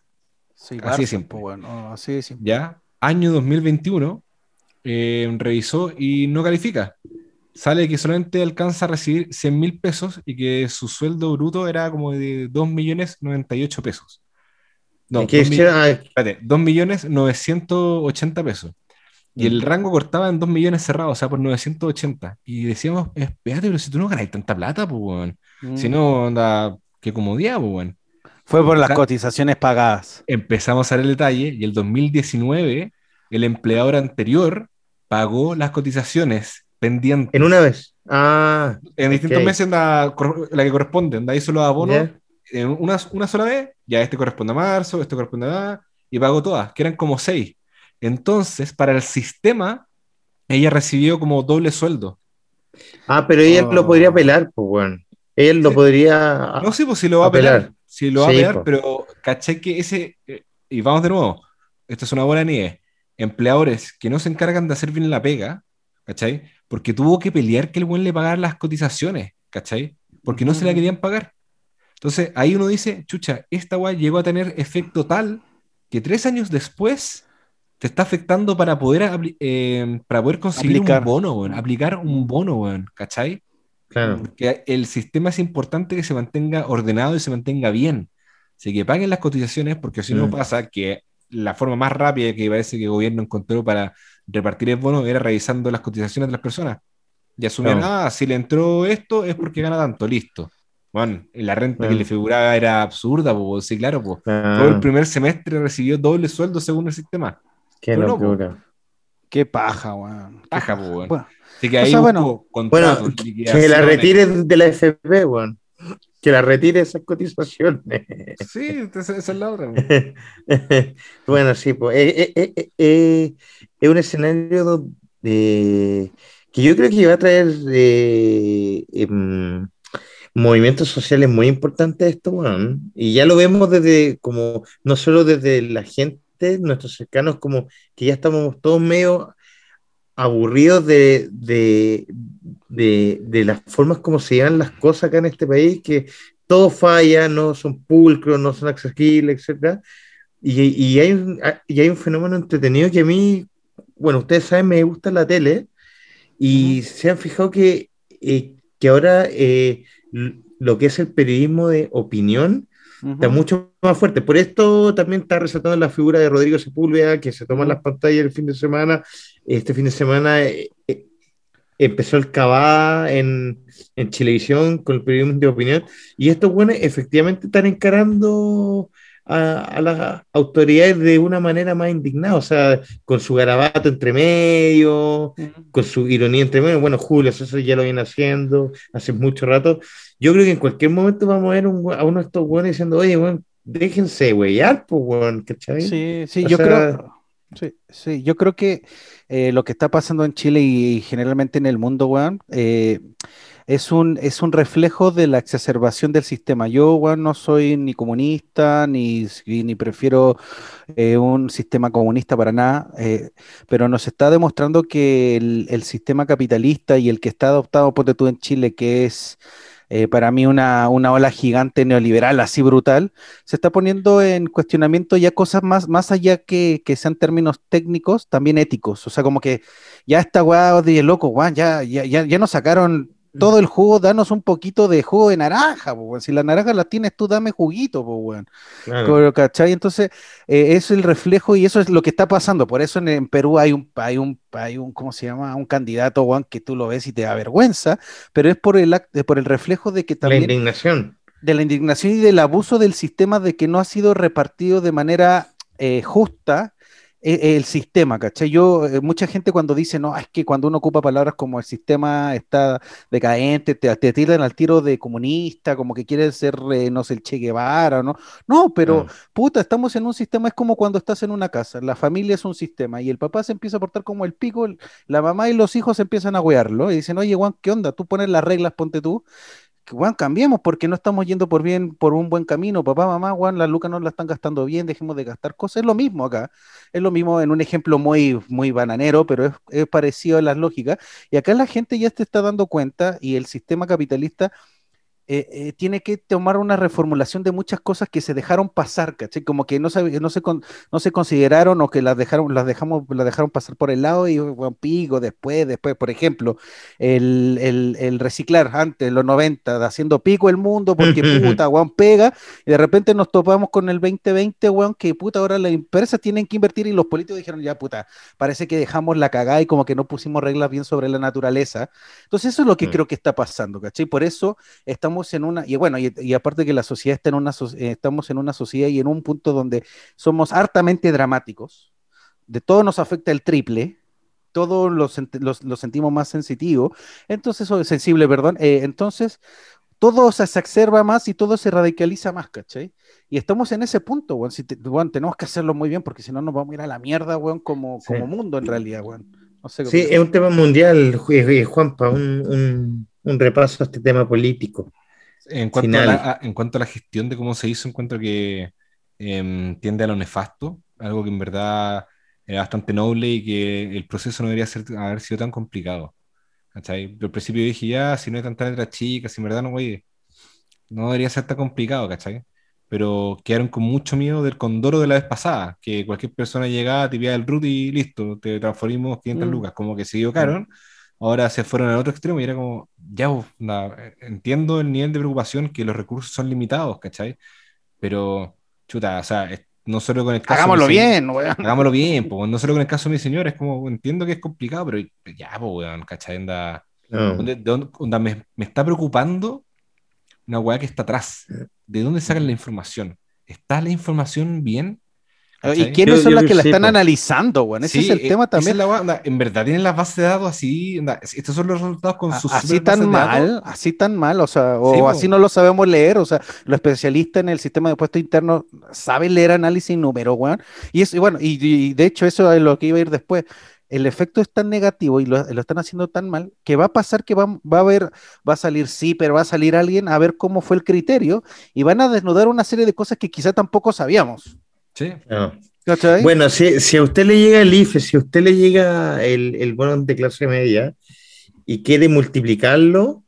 Sí, así de simple. bueno, así de simple. Ya, año 2021, eh, revisó y no califica. Sale que solamente alcanza a recibir 100 mil pesos y que su sueldo bruto era como de 2 millones 98 pesos. No, 2 millones 980 pesos. Y el mm. rango cortaba en 2 millones cerrados, o sea, por 980. Y decíamos, espérate, pero si tú no ganas tanta plata, pues, weón. Si mm. no, anda, qué comodidad, pues, weón. Fue por las cotizaciones pagadas. Empezamos a ver el detalle y el 2019 el empleador anterior pagó las cotizaciones pendientes. ¿En una vez? Ah. En distintos meses la, que corresponde, anda ahí solo abono. En una, una sola vez, ya este corresponde a marzo, este corresponde a... Y pagó todas, que eran como seis. Entonces, para el sistema, ella recibió como doble sueldo. Ah, pero ella lo podría apelar, pues bueno. Ella lo podría. No sé, pues si lo va a apelar. Si lo va a apelar, pero caché que ese. Eh, y vamos de nuevo. Esto es una buena nieve. Empleadores que no se encargan de hacer bien la pega, ¿cachai? Porque tuvo que pelear que el buen le pagara las cotizaciones, ¿cachai? Porque no se la querían pagar. Entonces ahí uno dice, chucha, esta guay llegó a tener efecto tal que tres años después te está afectando para poder, eh, para poder conseguir un bono, aplicar un bono, ¿cachai? Claro. Porque el sistema es importante que se mantenga ordenado y se mantenga bien. Así que paguen las cotizaciones, porque si no mm. pasa que la forma más rápida que parece que el gobierno encontró para repartir el bono era revisando las cotizaciones de las personas. Y asumían, ah, si le entró esto es porque gana tanto, listo. Bueno, la renta que le figuraba era absurda, pues, sí, claro, pues. Todo el primer semestre recibió doble sueldo según el sistema. Qué locura. Qué paja, weón. Paja, weón. Bueno. Así que ahí bueno, bueno que la retires de la FP, weón. Que la retire esas cotizaciones. Sí, esa es la otra. bueno, sí, pues. Eh, eh, eh, es un escenario que yo creo que va a traer em, movimientos sociales muy importantes esto. Y ya lo vemos desde, como, no solo desde la gente nuestros cercanos, como que ya estamos todos medio aburridos de, de, de, las formas como se llevan las cosas acá en este país, que todo falla, no son pulcros, no son accesibles, etc. Y, y, hay un, y hay un fenómeno entretenido que a mí, bueno, ustedes saben, me gusta la tele, y se han fijado que, eh, que ahora eh, lo que es el periodismo de opinión Está mucho más fuerte. Por esto también está resaltando la figura de Rodrigo Sepúlveda, que se toma las pantallas el fin de semana. Este fin de semana eh, eh, empezó el Cabá en, en Chilevisión con el periodismo de opinión. Y estos buenos efectivamente están encarando a, las autoridades de una manera más indignada, o sea, con su garabato entre medio, con su ironía entre medio. Bueno, Julio, eso ya lo viene haciendo hace mucho rato. Yo creo que en cualquier momento vamos a ver a uno de estos buenos diciendo, oye, bueno, déjense güeyar, pues, weón, ¿cachai? Sí, sí, yo creo. Sí, sí, yo creo que eh, lo que está pasando en Chile y, generalmente en el mundo, weón, eh, es un, es un reflejo de la exacerbación del sistema. Yo, bueno, no soy ni comunista, ni, ni prefiero eh, un sistema comunista para nada, eh, pero nos está demostrando que el, sistema capitalista y el que está adoptado por tú en Chile, que es eh, para mí una, una, ola gigante neoliberal así brutal, se está poniendo en cuestionamiento ya cosas más, más allá que, que sean términos técnicos, también éticos. O sea, como que ya está guau de loco, guau, ya, ya, ya, ya nos sacaron todo el jugo, danos un poquito de jugo de naranja, pues, Si la naranja la tienes tú, dame juguito, pues, weón. Claro. ¿Cachai? Entonces, eh, es el reflejo y eso es lo que está pasando. Por eso en, Perú hay un, hay un, hay un, ¿cómo se llama? Un candidato, weón, que tú lo ves y te da vergüenza, pero es por el, por el reflejo de que también... La indignación. De la indignación y del abuso del sistema de que no ha sido repartido de manera eh, justa el sistema, ¿cachai? Yo, eh, mucha gente cuando dice, no, es que cuando uno ocupa palabras como el sistema está decadente, te, te tiran al tiro de comunista, como que quiere ser, eh, no sé, el Che Guevara, ¿no? No, pero, puta, estamos en un sistema, es como cuando estás en una casa, la familia es un sistema y el papá se empieza a portar como el pico, la mamá y los hijos empiezan a wearlo y dicen, oye, Juan, ¿qué onda? Tú pones las reglas, ponte tú weón, cambiemos porque no estamos yendo por bien, por un buen camino. Papá, mamá, weón, las lucas no las están gastando bien, dejemos de gastar cosas. Es lo mismo acá. Es lo mismo en un ejemplo muy, muy bananero, pero es, es parecido a las lógicas. Y acá la gente ya se está dando cuenta y el sistema capitalista eh, eh, tiene que tomar una reformulación de muchas cosas que se dejaron pasar, ¿cachai? Como que no se, no se, con- no se consideraron o que las dejaron, las dejamos, las dejaron pasar por el lado y bueno, pico, después, después, por ejemplo, el, el- el reciclar antes, los 90, de haciendo pico el mundo porque puta, weón, pega, y de repente nos topamos con el 2020, weón, que puta, ahora las empresas tienen que invertir y los políticos dijeron, ya puta, parece que dejamos la cagada y como que no pusimos reglas bien sobre la naturaleza. Entonces eso es lo que Mm. creo que está pasando, ¿cachai? Por eso estamos en una, y bueno, y, y aparte que la sociedad está en una, eh, estamos en una sociedad y en un punto donde somos hartamente dramáticos, de todo nos afecta el triple, todo lo, los- lo sentimos más sensitivo, entonces, o sensible, perdón, eh, entonces todo se, exacerba más y todo se radicaliza más, ¿cachai? Y estamos en ese punto, weón, si te- weón, tenemos que hacerlo muy bien porque si no nos vamos a ir a la mierda, weón, como, Sí. como mundo en realidad, weón. No sé Sí, es un tema mundial, eh, Juanpa, un, un- un repaso a este tema político. En cuanto, a la, a- en cuanto a la gestión de cómo se hizo, encuentro que em, tiende a lo nefasto, algo que en verdad era bastante noble y que el proceso no debería ser, haber sido tan complicado. ¿cachai? Yo al principio dije, ya, si no hay tanta letra chica, si en verdad no, oye, no debería ser tan complicado, ¿cachai? Pero quedaron con mucho miedo del condoro de la vez pasada, que cualquier persona llegaba, tipiaba el root y listo, te transformamos 500 Mm. lucas, como que se equivocaron. Ahora se fueron al otro extremo y era como, ya, pues, na- entiendo el nivel de preocupación que los recursos son limitados, ¿cachai? Pero, chuta, o sea, es- no solo con el caso Hagámoslo bien, weón. Hagámoslo bien, pues, no solo con el caso de mi señora, es como, entiendo que es complicado, pero ya, pues, weón, ¿cachai? Anda, No. ¿dónde- de dónde- onda, me, me está preocupando una weá que está atrás. ¿De dónde sacan la información? ¿Está la información bien? ¿Y quiénes Yo- son yo las que la están analizando, weón? Ese Sí, es el eh, tema también. la en verdad tienen las bases de datos así, estos son los resultados con sus así tan mal, así tan mal, o sea, o Sí, así no lo sabemos leer, o sea, los especialistas en el sistema de puesto interno saben leer análisis y números, weón. Y eso, y bueno, y, y de hecho eso es lo que iba a ir después. El efecto es tan negativo y lo, lo están haciendo tan mal que va a pasar que va, va a haber, va a salir sí, pero va a salir alguien a ver cómo fue el criterio y van a desnudar una serie de cosas que quizá tampoco sabíamos. Sí. No. ¿Cachai? Bueno, si, si a usted le llega el IFE, si a usted le llega el, el bono de clase media y quiere multiplicarlo,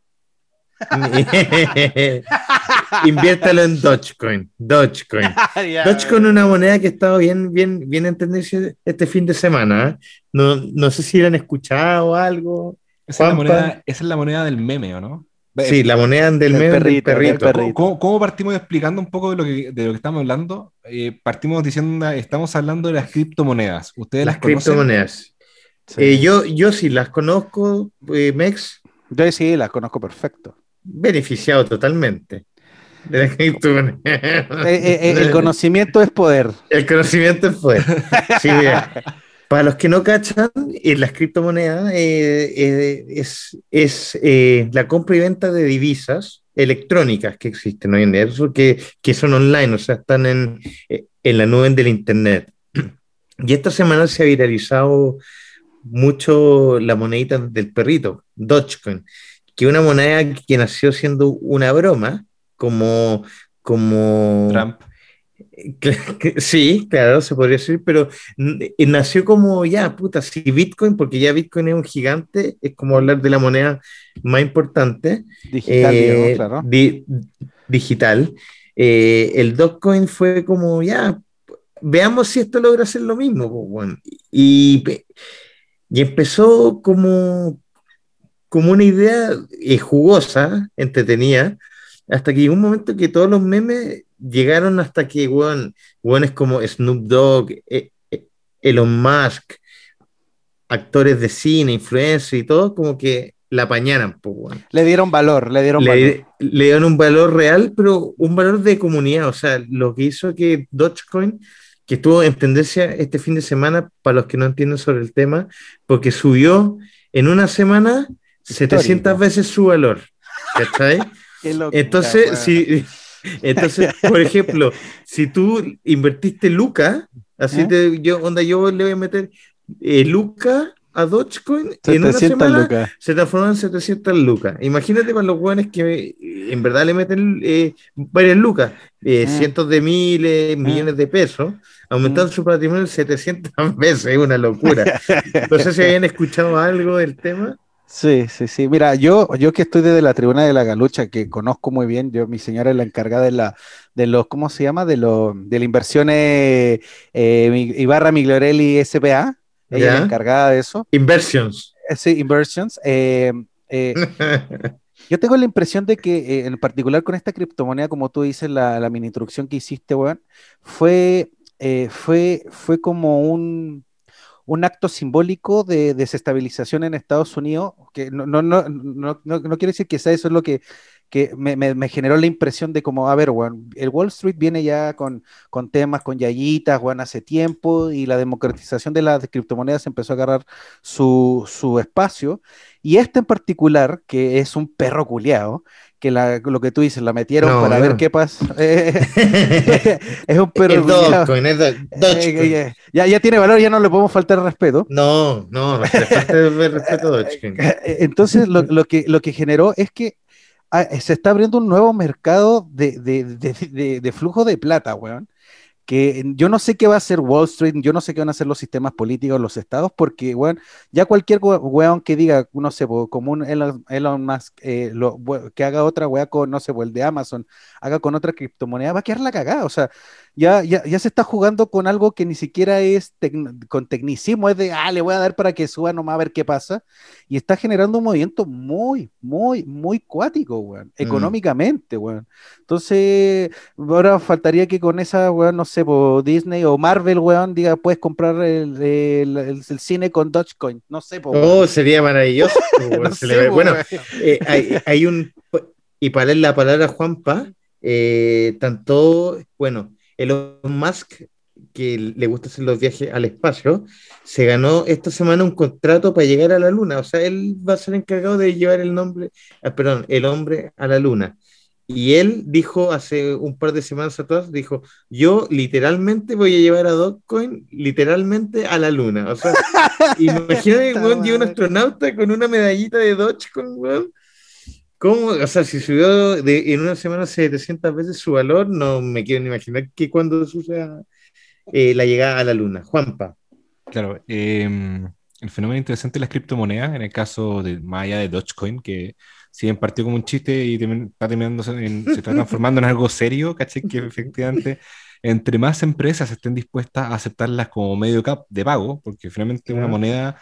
inviértalo en Dogecoin. Dogecoin. Dogecoin es una moneda que ha estado bien, bien, bien en tendencia este fin de semana. ¿eh? No, no sé si la han escuchado o algo. Esa es, la moneda, esa es la moneda del meme, ¿o no? Sí, la moneda del medio del perrito, del perrito. perrito. ¿Cómo, cómo partimos explicando un poco de lo que, de lo que estamos hablando? Eh, partimos diciendo, estamos hablando de las criptomonedas. ¿Ustedes las, Las conocen? criptomonedas. Sí. Eh, yo, yo sí las conozco, eh, Mex, Yo sí, las conozco perfecto. beneficiado totalmente de las criptomonedas. Eh, eh, eh, el conocimiento es poder. El conocimiento es fuerte. Sí, mira, para los que no cachan, eh, las criptomonedas eh, eh, es, es eh, la compra y venta de divisas electrónicas que existen hoy en día, que, que son online, o sea, están en, en la nube del Internet. Y esta semana se ha viralizado mucho la monedita del perrito, Dogecoin, que una moneda que nació siendo una broma, como, como Trump. Sí, claro, se podría decir, pero mm, nació como ya, puta, si Bitcoin, porque ya Bitcoin es un gigante, es como hablar de la moneda más importante, Digital, eh, digamos, claro. di- digital. Eh, el Dogecoin fue como ya, veamos si esto logra hacer lo mismo. pues, bueno. Y, y empezó como, como una idea eh, jugosa, entretenida, hasta que llegó un momento que todos los memes llegaron hasta que, weón, weones como Snoop Dogg, eh, eh, Elon Musk, actores de cine, influencers y todo, como que la apañaran, pues, weón. Le dieron valor, le dieron valor. Le, dieron un valor real, pero un valor de comunidad. O sea, lo que hizo que Dogecoin que estuvo en tendencia este fin de semana, para los que no entienden sobre el tema, porque subió en una semana 700 veces su valor. ¿Cachai? entonces, si, entonces, por ejemplo, si tú invertiste Luca, así ¿Eh? te, yo, onda, yo le voy a meter eh, Luca a Dogecoin en una semana se transformó en 700 lucas. Imagínate con los buenos que en verdad le meten eh, varias lucas, eh, ah. cientos de miles, ah. millones de pesos, aumentando su patrimonio 700 veces, es una locura. No sé si habían escuchado algo del tema. Sí, sí, sí. Mira, yo, yo que estoy desde la tribuna de la Galucha, que conozco muy bien, yo, mi señora es la encargada de la, de los, ¿cómo se llama? De los, de la inversión eh, Ibarra Migliorelli SPA. Ella es la encargada de eso. Inversions. Eh, sí, inversions. Eh, eh, yo tengo la impresión de que, en particular con esta criptomoneda, como tú dices, la, mini introducción que hiciste, weón, fue, fue, fue como un, un acto simbólico de desestabilización en Estados Unidos, que no, no, no, no, no, quiere decir que sea eso es lo que que me, generó la impresión de como, a ver, el Wall Street viene ya con, con temas, con yayitas, bueno, hace tiempo, y la democratización de las criptomonedas empezó a agarrar su, su espacio, y este en particular, que es un perro culiado, que la, lo que tú dices, la metieron para ver qué pasa. es un perro es eh, eh, ya, ya tiene valor, ya no le podemos faltar respeto. No, no, respeto a Dogecoin. Entonces, lo, lo, que, lo que generó es que Ah, se está abriendo un nuevo mercado de, de, flujo de plata, weón. Que yo no sé qué va a hacer Wall Street, yo no sé qué van a hacer los sistemas políticos, los estados, porque, weón, ya cualquier weón que diga, no sé, como un Elon, Musk, eh, que haga otra weá con, no sé, el de Amazon, haga con otra criptomoneda, va a quedar la cagada. O sea, ya, ya, se está jugando con algo que ni siquiera es con tecnicismo, es de, ah, le voy a dar para que suba nomás a ver qué pasa. Y está generando un movimiento muy, muy, muy cuático, weón, mm. económicamente, weón. Entonces, ahora faltaría que con esa, weón, no sé, Disney o Marvel, weón, diga, puedes comprar el, el, cine con Dogecoin, no sé. oh, sería maravilloso. bueno, eh, hay, hay, un, y para leer la palabra Juanpa, eh, tanto, bueno, Elon Musk, que le gusta hacer los viajes al espacio, se ganó esta semana un contrato para llegar a la Luna. O sea, él va a ser encargado de llevar el nombre, ah, perdón, el hombre a la Luna. Y él dijo hace un par de semanas atrás, dijo, yo literalmente voy a llevar a Dogecoin literalmente a la luna. O sea, imagínate, un astronauta con una medallita de Dogecoin, weón. ¿Cómo? O sea, si subió de, en una semana 700 veces su valor, no me quiero ni imaginar que cuando suceda eh, la llegada a la luna. Juanpa. Claro, em, el fenómeno interesante de las criptomonedas, en el caso de Maya de Dogecoin, que si bien partió como un chiste y está terminando, se está transformando en algo serio, ¿caché? Que efectivamente, entre más empresas estén dispuestas a aceptarlas como medio cap de pago, porque finalmente una moneda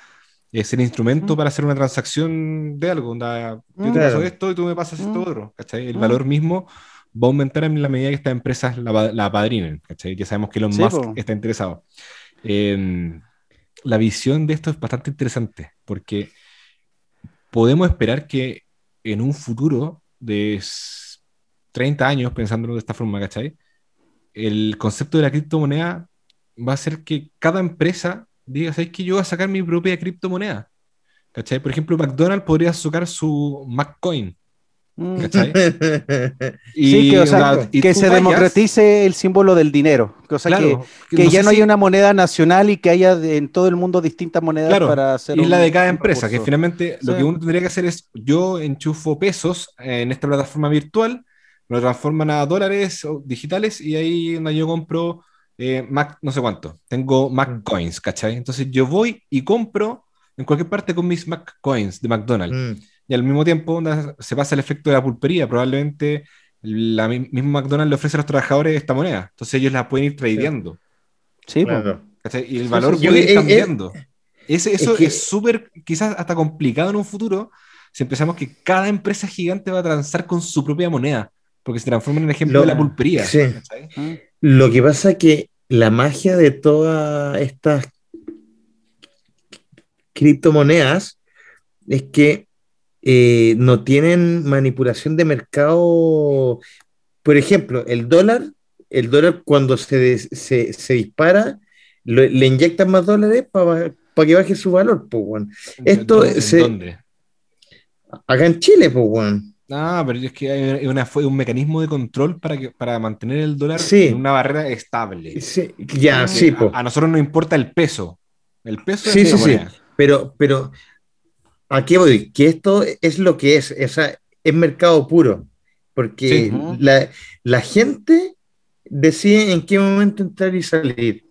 es el instrumento para hacer una transacción de algo. Onda, yo te paso esto y tú me pasas esto otro. ¿cachai? El valor mismo va a aumentar en la medida que estas empresas la, la padrinen. ¿cachai? Ya sabemos que Elon Musk está interesado. Em, la visión de esto es bastante interesante porque podemos esperar que en un futuro de 30 años, pensándolo de esta forma, ¿cachai? El concepto de la criptomoneda va a ser que cada empresa diga, ¿sabes que yo voy a sacar mi propia criptomoneda? ¿Cachai? Por ejemplo, McDonald's podría sacar su McCoin. Mm. ¿Cachai? sí, que, se democratice el símbolo del dinero. O sea, que, ya no haya una moneda nacional y que haya en todo el mundo distintas monedas para hacer. Y la de cada empresa, que finalmente lo que uno tendría que hacer es: yo enchufo pesos en esta plataforma virtual, lo transforman a dólares digitales y ahí yo compro eh, Mac no sé cuánto, tengo Mac mm. Coins, ¿cachai? Entonces yo voy y compro en cualquier parte con mis Mac Coins de McDonald's. Mm. Y al mismo tiempo se pasa el efecto de la pulpería. Probablemente la misma McDonald's le ofrece a los trabajadores esta moneda. Entonces ellos la pueden ir tradeando. Sí, claro. Y el valor puede ir cambiando. eso es súper, quizás hasta complicado en un futuro, si empezamos que cada empresa gigante va a transar con su propia moneda, porque se transforma en el ejemplo de la pulpería. Sí. Lo que pasa es que la magia de todas estas criptomonedas es que eh, no tienen manipulación de mercado. Por ejemplo, el dólar el dólar cuando se, se, se dispara, lo- le inyectan más dólares para que baje su valor, pues. Esto ¿En se- dónde? Acá en Chile, pues. Ah, pero es que hay una, fue un mecanismo de control para, que, para mantener el dólar Sí. en una barrera estable. Sí, ya, Porque sí, a, a nosotros nos importa el peso. El peso Sí, es sí, sí. Pero, pero, ¿a qué voy? Que esto es lo que es, o sea, es mercado puro, porque Sí. La, la gente decide en qué momento entrar y salir,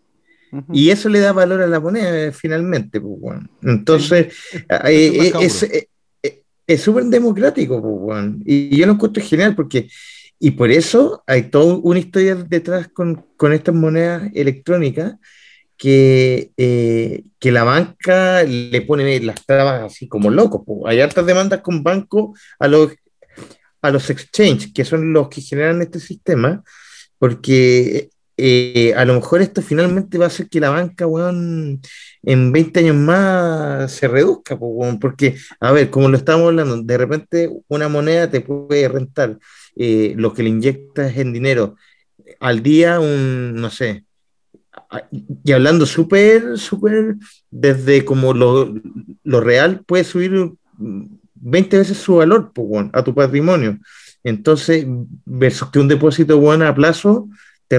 y eso le da valor a la moneda eh, finalmente, pues, weón. Entonces, es eh, es súper democrático, pues, y yo lo encuentro genial porque, y por eso hay toda una historia detrás con, con estas monedas electrónicas que, eh, que la banca le pone las trabas así como locos. Hay hartas demandas con bancos a los, a los exchanges, que son los que generan este sistema, porque eh, a lo mejor esto finalmente va a hacer que la banca, weón, en 20 años más se reduzca, po, weón, porque, a ver, como lo estamos hablando, de repente una moneda te puede rentar eh, lo que le inyectas en dinero al día, un, no sé, y hablando súper, súper, desde como lo, lo real, puede subir mm, 20 veces su valor pues, weón, a tu patrimonio. Entonces, versus que un depósito bueno, a plazo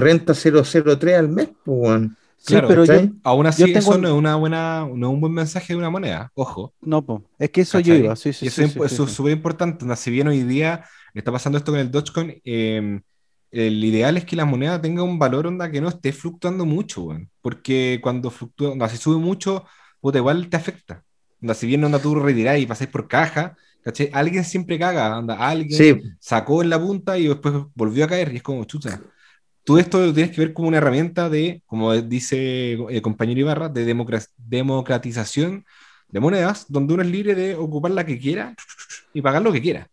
te renta 0,03 al mes, pues, weón. Sí, Claro, pero yo. Aún así, Yo tengo eso no es una buena, no es un buen mensaje de una moneda, ojo. no, po, es que eso yo ¿cachai? iba, sí, sí, y eso sí, es sí, eso es sí. súper importante. Si bien hoy día está pasando esto con el Dogecoin, eh, el ideal es que la moneda tenga un valor onda que no esté fluctuando mucho, weón. Porque cuando fluctúa, onda, si sube mucho, puta, igual te afecta. Onda, si bien onda tú retirás y pasáis por caja, ¿cachai? Alguien siempre caga, onda, alguien Sí, sacó en la punta y después volvió a caer y es como chuta. Tú esto lo tienes que ver como una herramienta de, como dice el compañero Ibarra, de democra- democratización de monedas, donde uno es libre de ocupar la que quiera y pagar lo que quiera.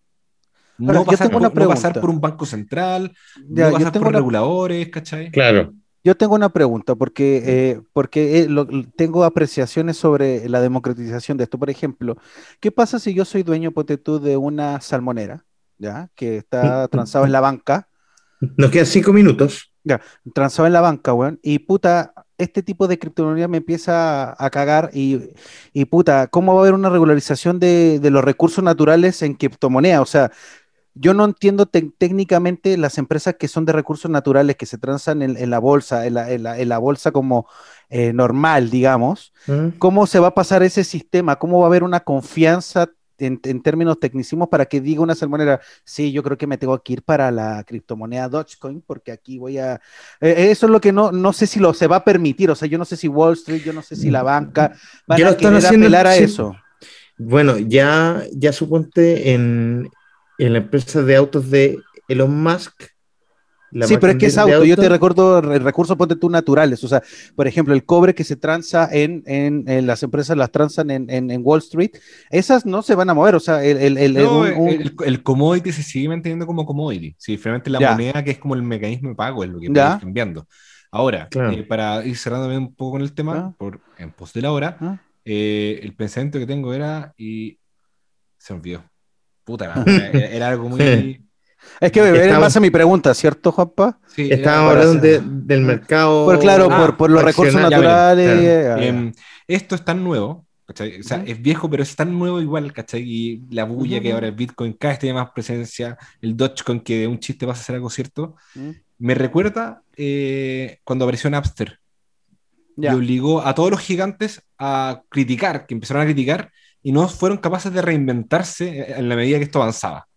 Ahora, No pasar, una no pasar por un banco central, Ya, no pasar por una- reguladores, ¿cachai? claro. Yo tengo una pregunta, porque, eh, porque eh, lo- tengo apreciaciones sobre la democratización de esto. Por ejemplo, ¿qué pasa si yo soy dueño, ponte tú, de una salmonera, ¿ya? Que está transado en la banca, Nos quedan cinco minutos. transado en la banca, weón, y puta, este tipo de criptomoneda me empieza a, cagar y, y puta, ¿cómo va a haber una regularización de, de los recursos naturales en criptomoneda? O sea, yo no entiendo te- técnicamente las empresas que son de recursos naturales, que se transan en, en la bolsa, en la, en la- en la bolsa como eh, normal, digamos. ¿Mm? ¿Cómo se va a pasar ese sistema? ¿Cómo va a haber una confianza en, en términos tecnicismos para que diga una salmonera, sí, yo creo que me tengo que ir para la criptomoneda Dogecoin porque aquí voy a... Eh, eso es lo que no, no sé si lo se va a permitir, o sea, yo no sé si Wall Street, yo no sé si la banca van Ya a querer haciendo, apelar a sí. eso. Bueno, ya, ya suponte en, en la empresa de autos de Elon Musk. La sí, pero es que es de auto. Yo te recuerdo re- recursos, ponte tú, naturales. O sea, por ejemplo, el cobre que se transa en, en, en las empresas, las transan en, en, en Wall Street, esas no se van a mover. O sea, el, el, el- No, un- un- el, el commodity se sigue manteniendo como commodity. Sí, finalmente la Ya. moneda que es como el mecanismo de pago es lo que va cambiando. Ahora, Claro. eh, para ir cerrando también un poco con el tema, Ah. por, en pos de la hora, ¿Ah? eh, el pensamiento que tengo era y se me olvidó. Puta, era, era algo muy... Es que en Estamos- base a mi pregunta, ¿cierto, Juanpa? Sí, Estábamos hablando hacer- de- del mercado. Pues claro, Ah, por, por los recursos naturales. claro. ah, ya. Em, esto es tan nuevo, ¿cachai? O sea, es viejo, pero es tan nuevo igual, ¿cachai? Y la bulla que Ujú. ahora el Bitcoin cada vez tiene más presencia, el Dogecoin que de un chiste pasa a ser algo cierto, me recuerda eh, cuando apareció Napster Ya. y obligó a todos los gigantes a criticar, que empezaron a criticar y no fueron capaces de reinventarse eh, en la medida que esto avanzaba.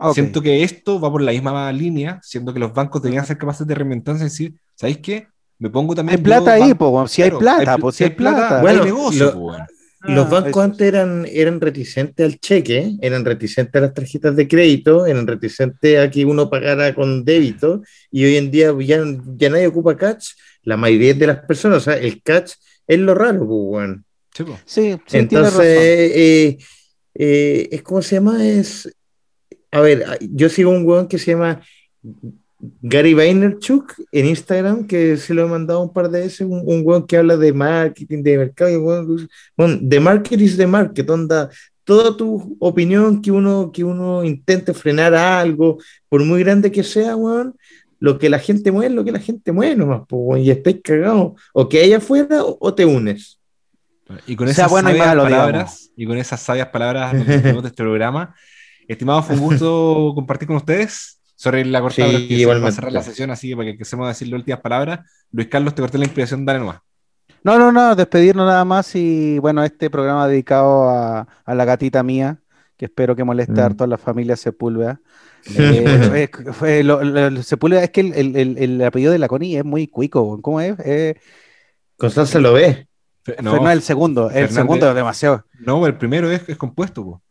Ah, ok. Siento que esto va por la misma línea, siendo que los bancos deberían ser capaces de reinventarse y decir, ¿sabéis qué? Me pongo también... Hay plata ahí, po, si hay Claro, plata, pl- pues si hay plata. Bueno, hay negocio, lo- po, weón. Los Ah, bancos eso antes eran, eran reticentes al cheque, eran reticentes a las tarjetas de crédito, eran reticentes a que uno pagara con débito, y hoy en día ya, ya nadie ocupa catch, la mayoría de las personas, o sea, el catch es lo raro, pues, weón. Sí, po. Sí, Entonces, razón. eh, eh, es como se llama, es, a ver, yo sigo un weón que se llama Gary Vaynerchuk en Instagram, que se lo he mandado un par de veces, un, un weón que habla de marketing, de mercado, y weón bueno, the market is the market, onda, toda tu opinión que uno, que uno intente frenar a algo, por muy grande que sea, weón, lo que la gente mueve es lo que la gente mueve nomás, po, weón, y estáis cagados. O que hay afuera o, o te unes. Y con O sea, esas bueno y malo, palabras, y con esas sabias palabras de este programa. Estimados, fue un gusto compartir con ustedes. Sorry la cortada, Sí, a igualmente. cerrar la sesión, así que para que empecemos a decir las últimas palabras. Luis Carlos, te corté la inspiración, dale nomás. No, no, no, despedirnos nada más y bueno, este programa dedicado a, a la gatita mía, que espero que moleste Mm. harto a la familia Sepúlveda. Eh, fue- fue lo- lo- lo- Sepúlveda, es que el, el- el- el apellido de la Connie es muy cuico. ¿cómo es? Eh, Constanza lo ve. No, No, el segundo, el Fernández. segundo es demasiado. no, el primero es, es compuesto. po.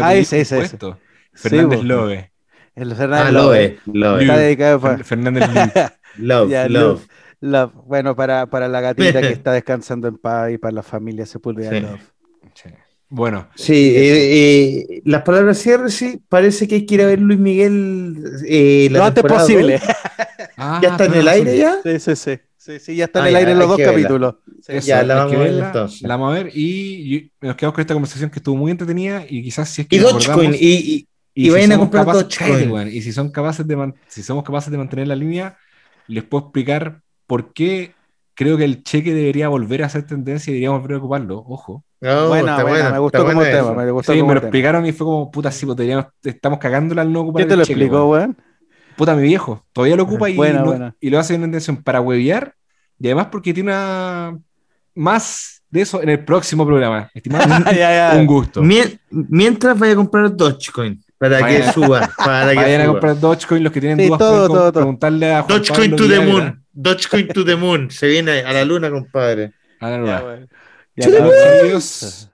Ah, ese, ese, compuesto. Fernández. Lobe. El Ah, Fernández lo Love. ve. Love. Está dedicado para- Fer- Fernández. Love. Love. Love. Bueno, para, para la gatita que está descansando en paz y para la familia Sepúlveda Sí. Love. Sí. Bueno, Sí, eh, eh, las palabras cierre, sí, parece que hay que ir a ver Luis Miguel. eh, la Lo antes posible. Ah, ¿Ya está en el aire ya? Sí, sí, sí. Sí, sí, ya está en Ah, el ya, aire los dos capítulos. Sí. Eso, Ya, la vamos a ver. La vamos a ver y, y nos quedamos con esta conversación que estuvo muy entretenida y quizás si es que Y Dogecoin. Y, y- Y, Y vayan a comprar capaces- Dogecoin. cállate. Y si son capaces de man- si somos capaces de mantener la línea, les puedo explicar por qué creo que el cheque debería volver a ser tendencia y deberíamos volver a ocuparlo. Ojo. no, buena, buena, buena, me gustó como tema, me gustó Sí, como me lo tema. explicaron y fue como, puta, sí, pues deberíamos- estamos cagándola al no ocupar ¿Quién te el lo cheque, explicó, weón. Puta, mi viejo. Todavía lo ocupa y, Buena, no- buena. y lo hace en una intención para huevear y además porque tiene una más de eso en el próximo programa. Estimado, Ya, ya. un gusto. Mien- mientras vaya a comprar Dogecoin para Vayan- que suba. Para que Vayan a suba. comprar Dogecoin, los que tienen Sí, dudas todo, pueden todo, todo. preguntarle a Juan Dogecoin Pablo to the moon. Dogecoin to the moon. Se viene a la luna, compadre. A la Ya, luna. chiquillos.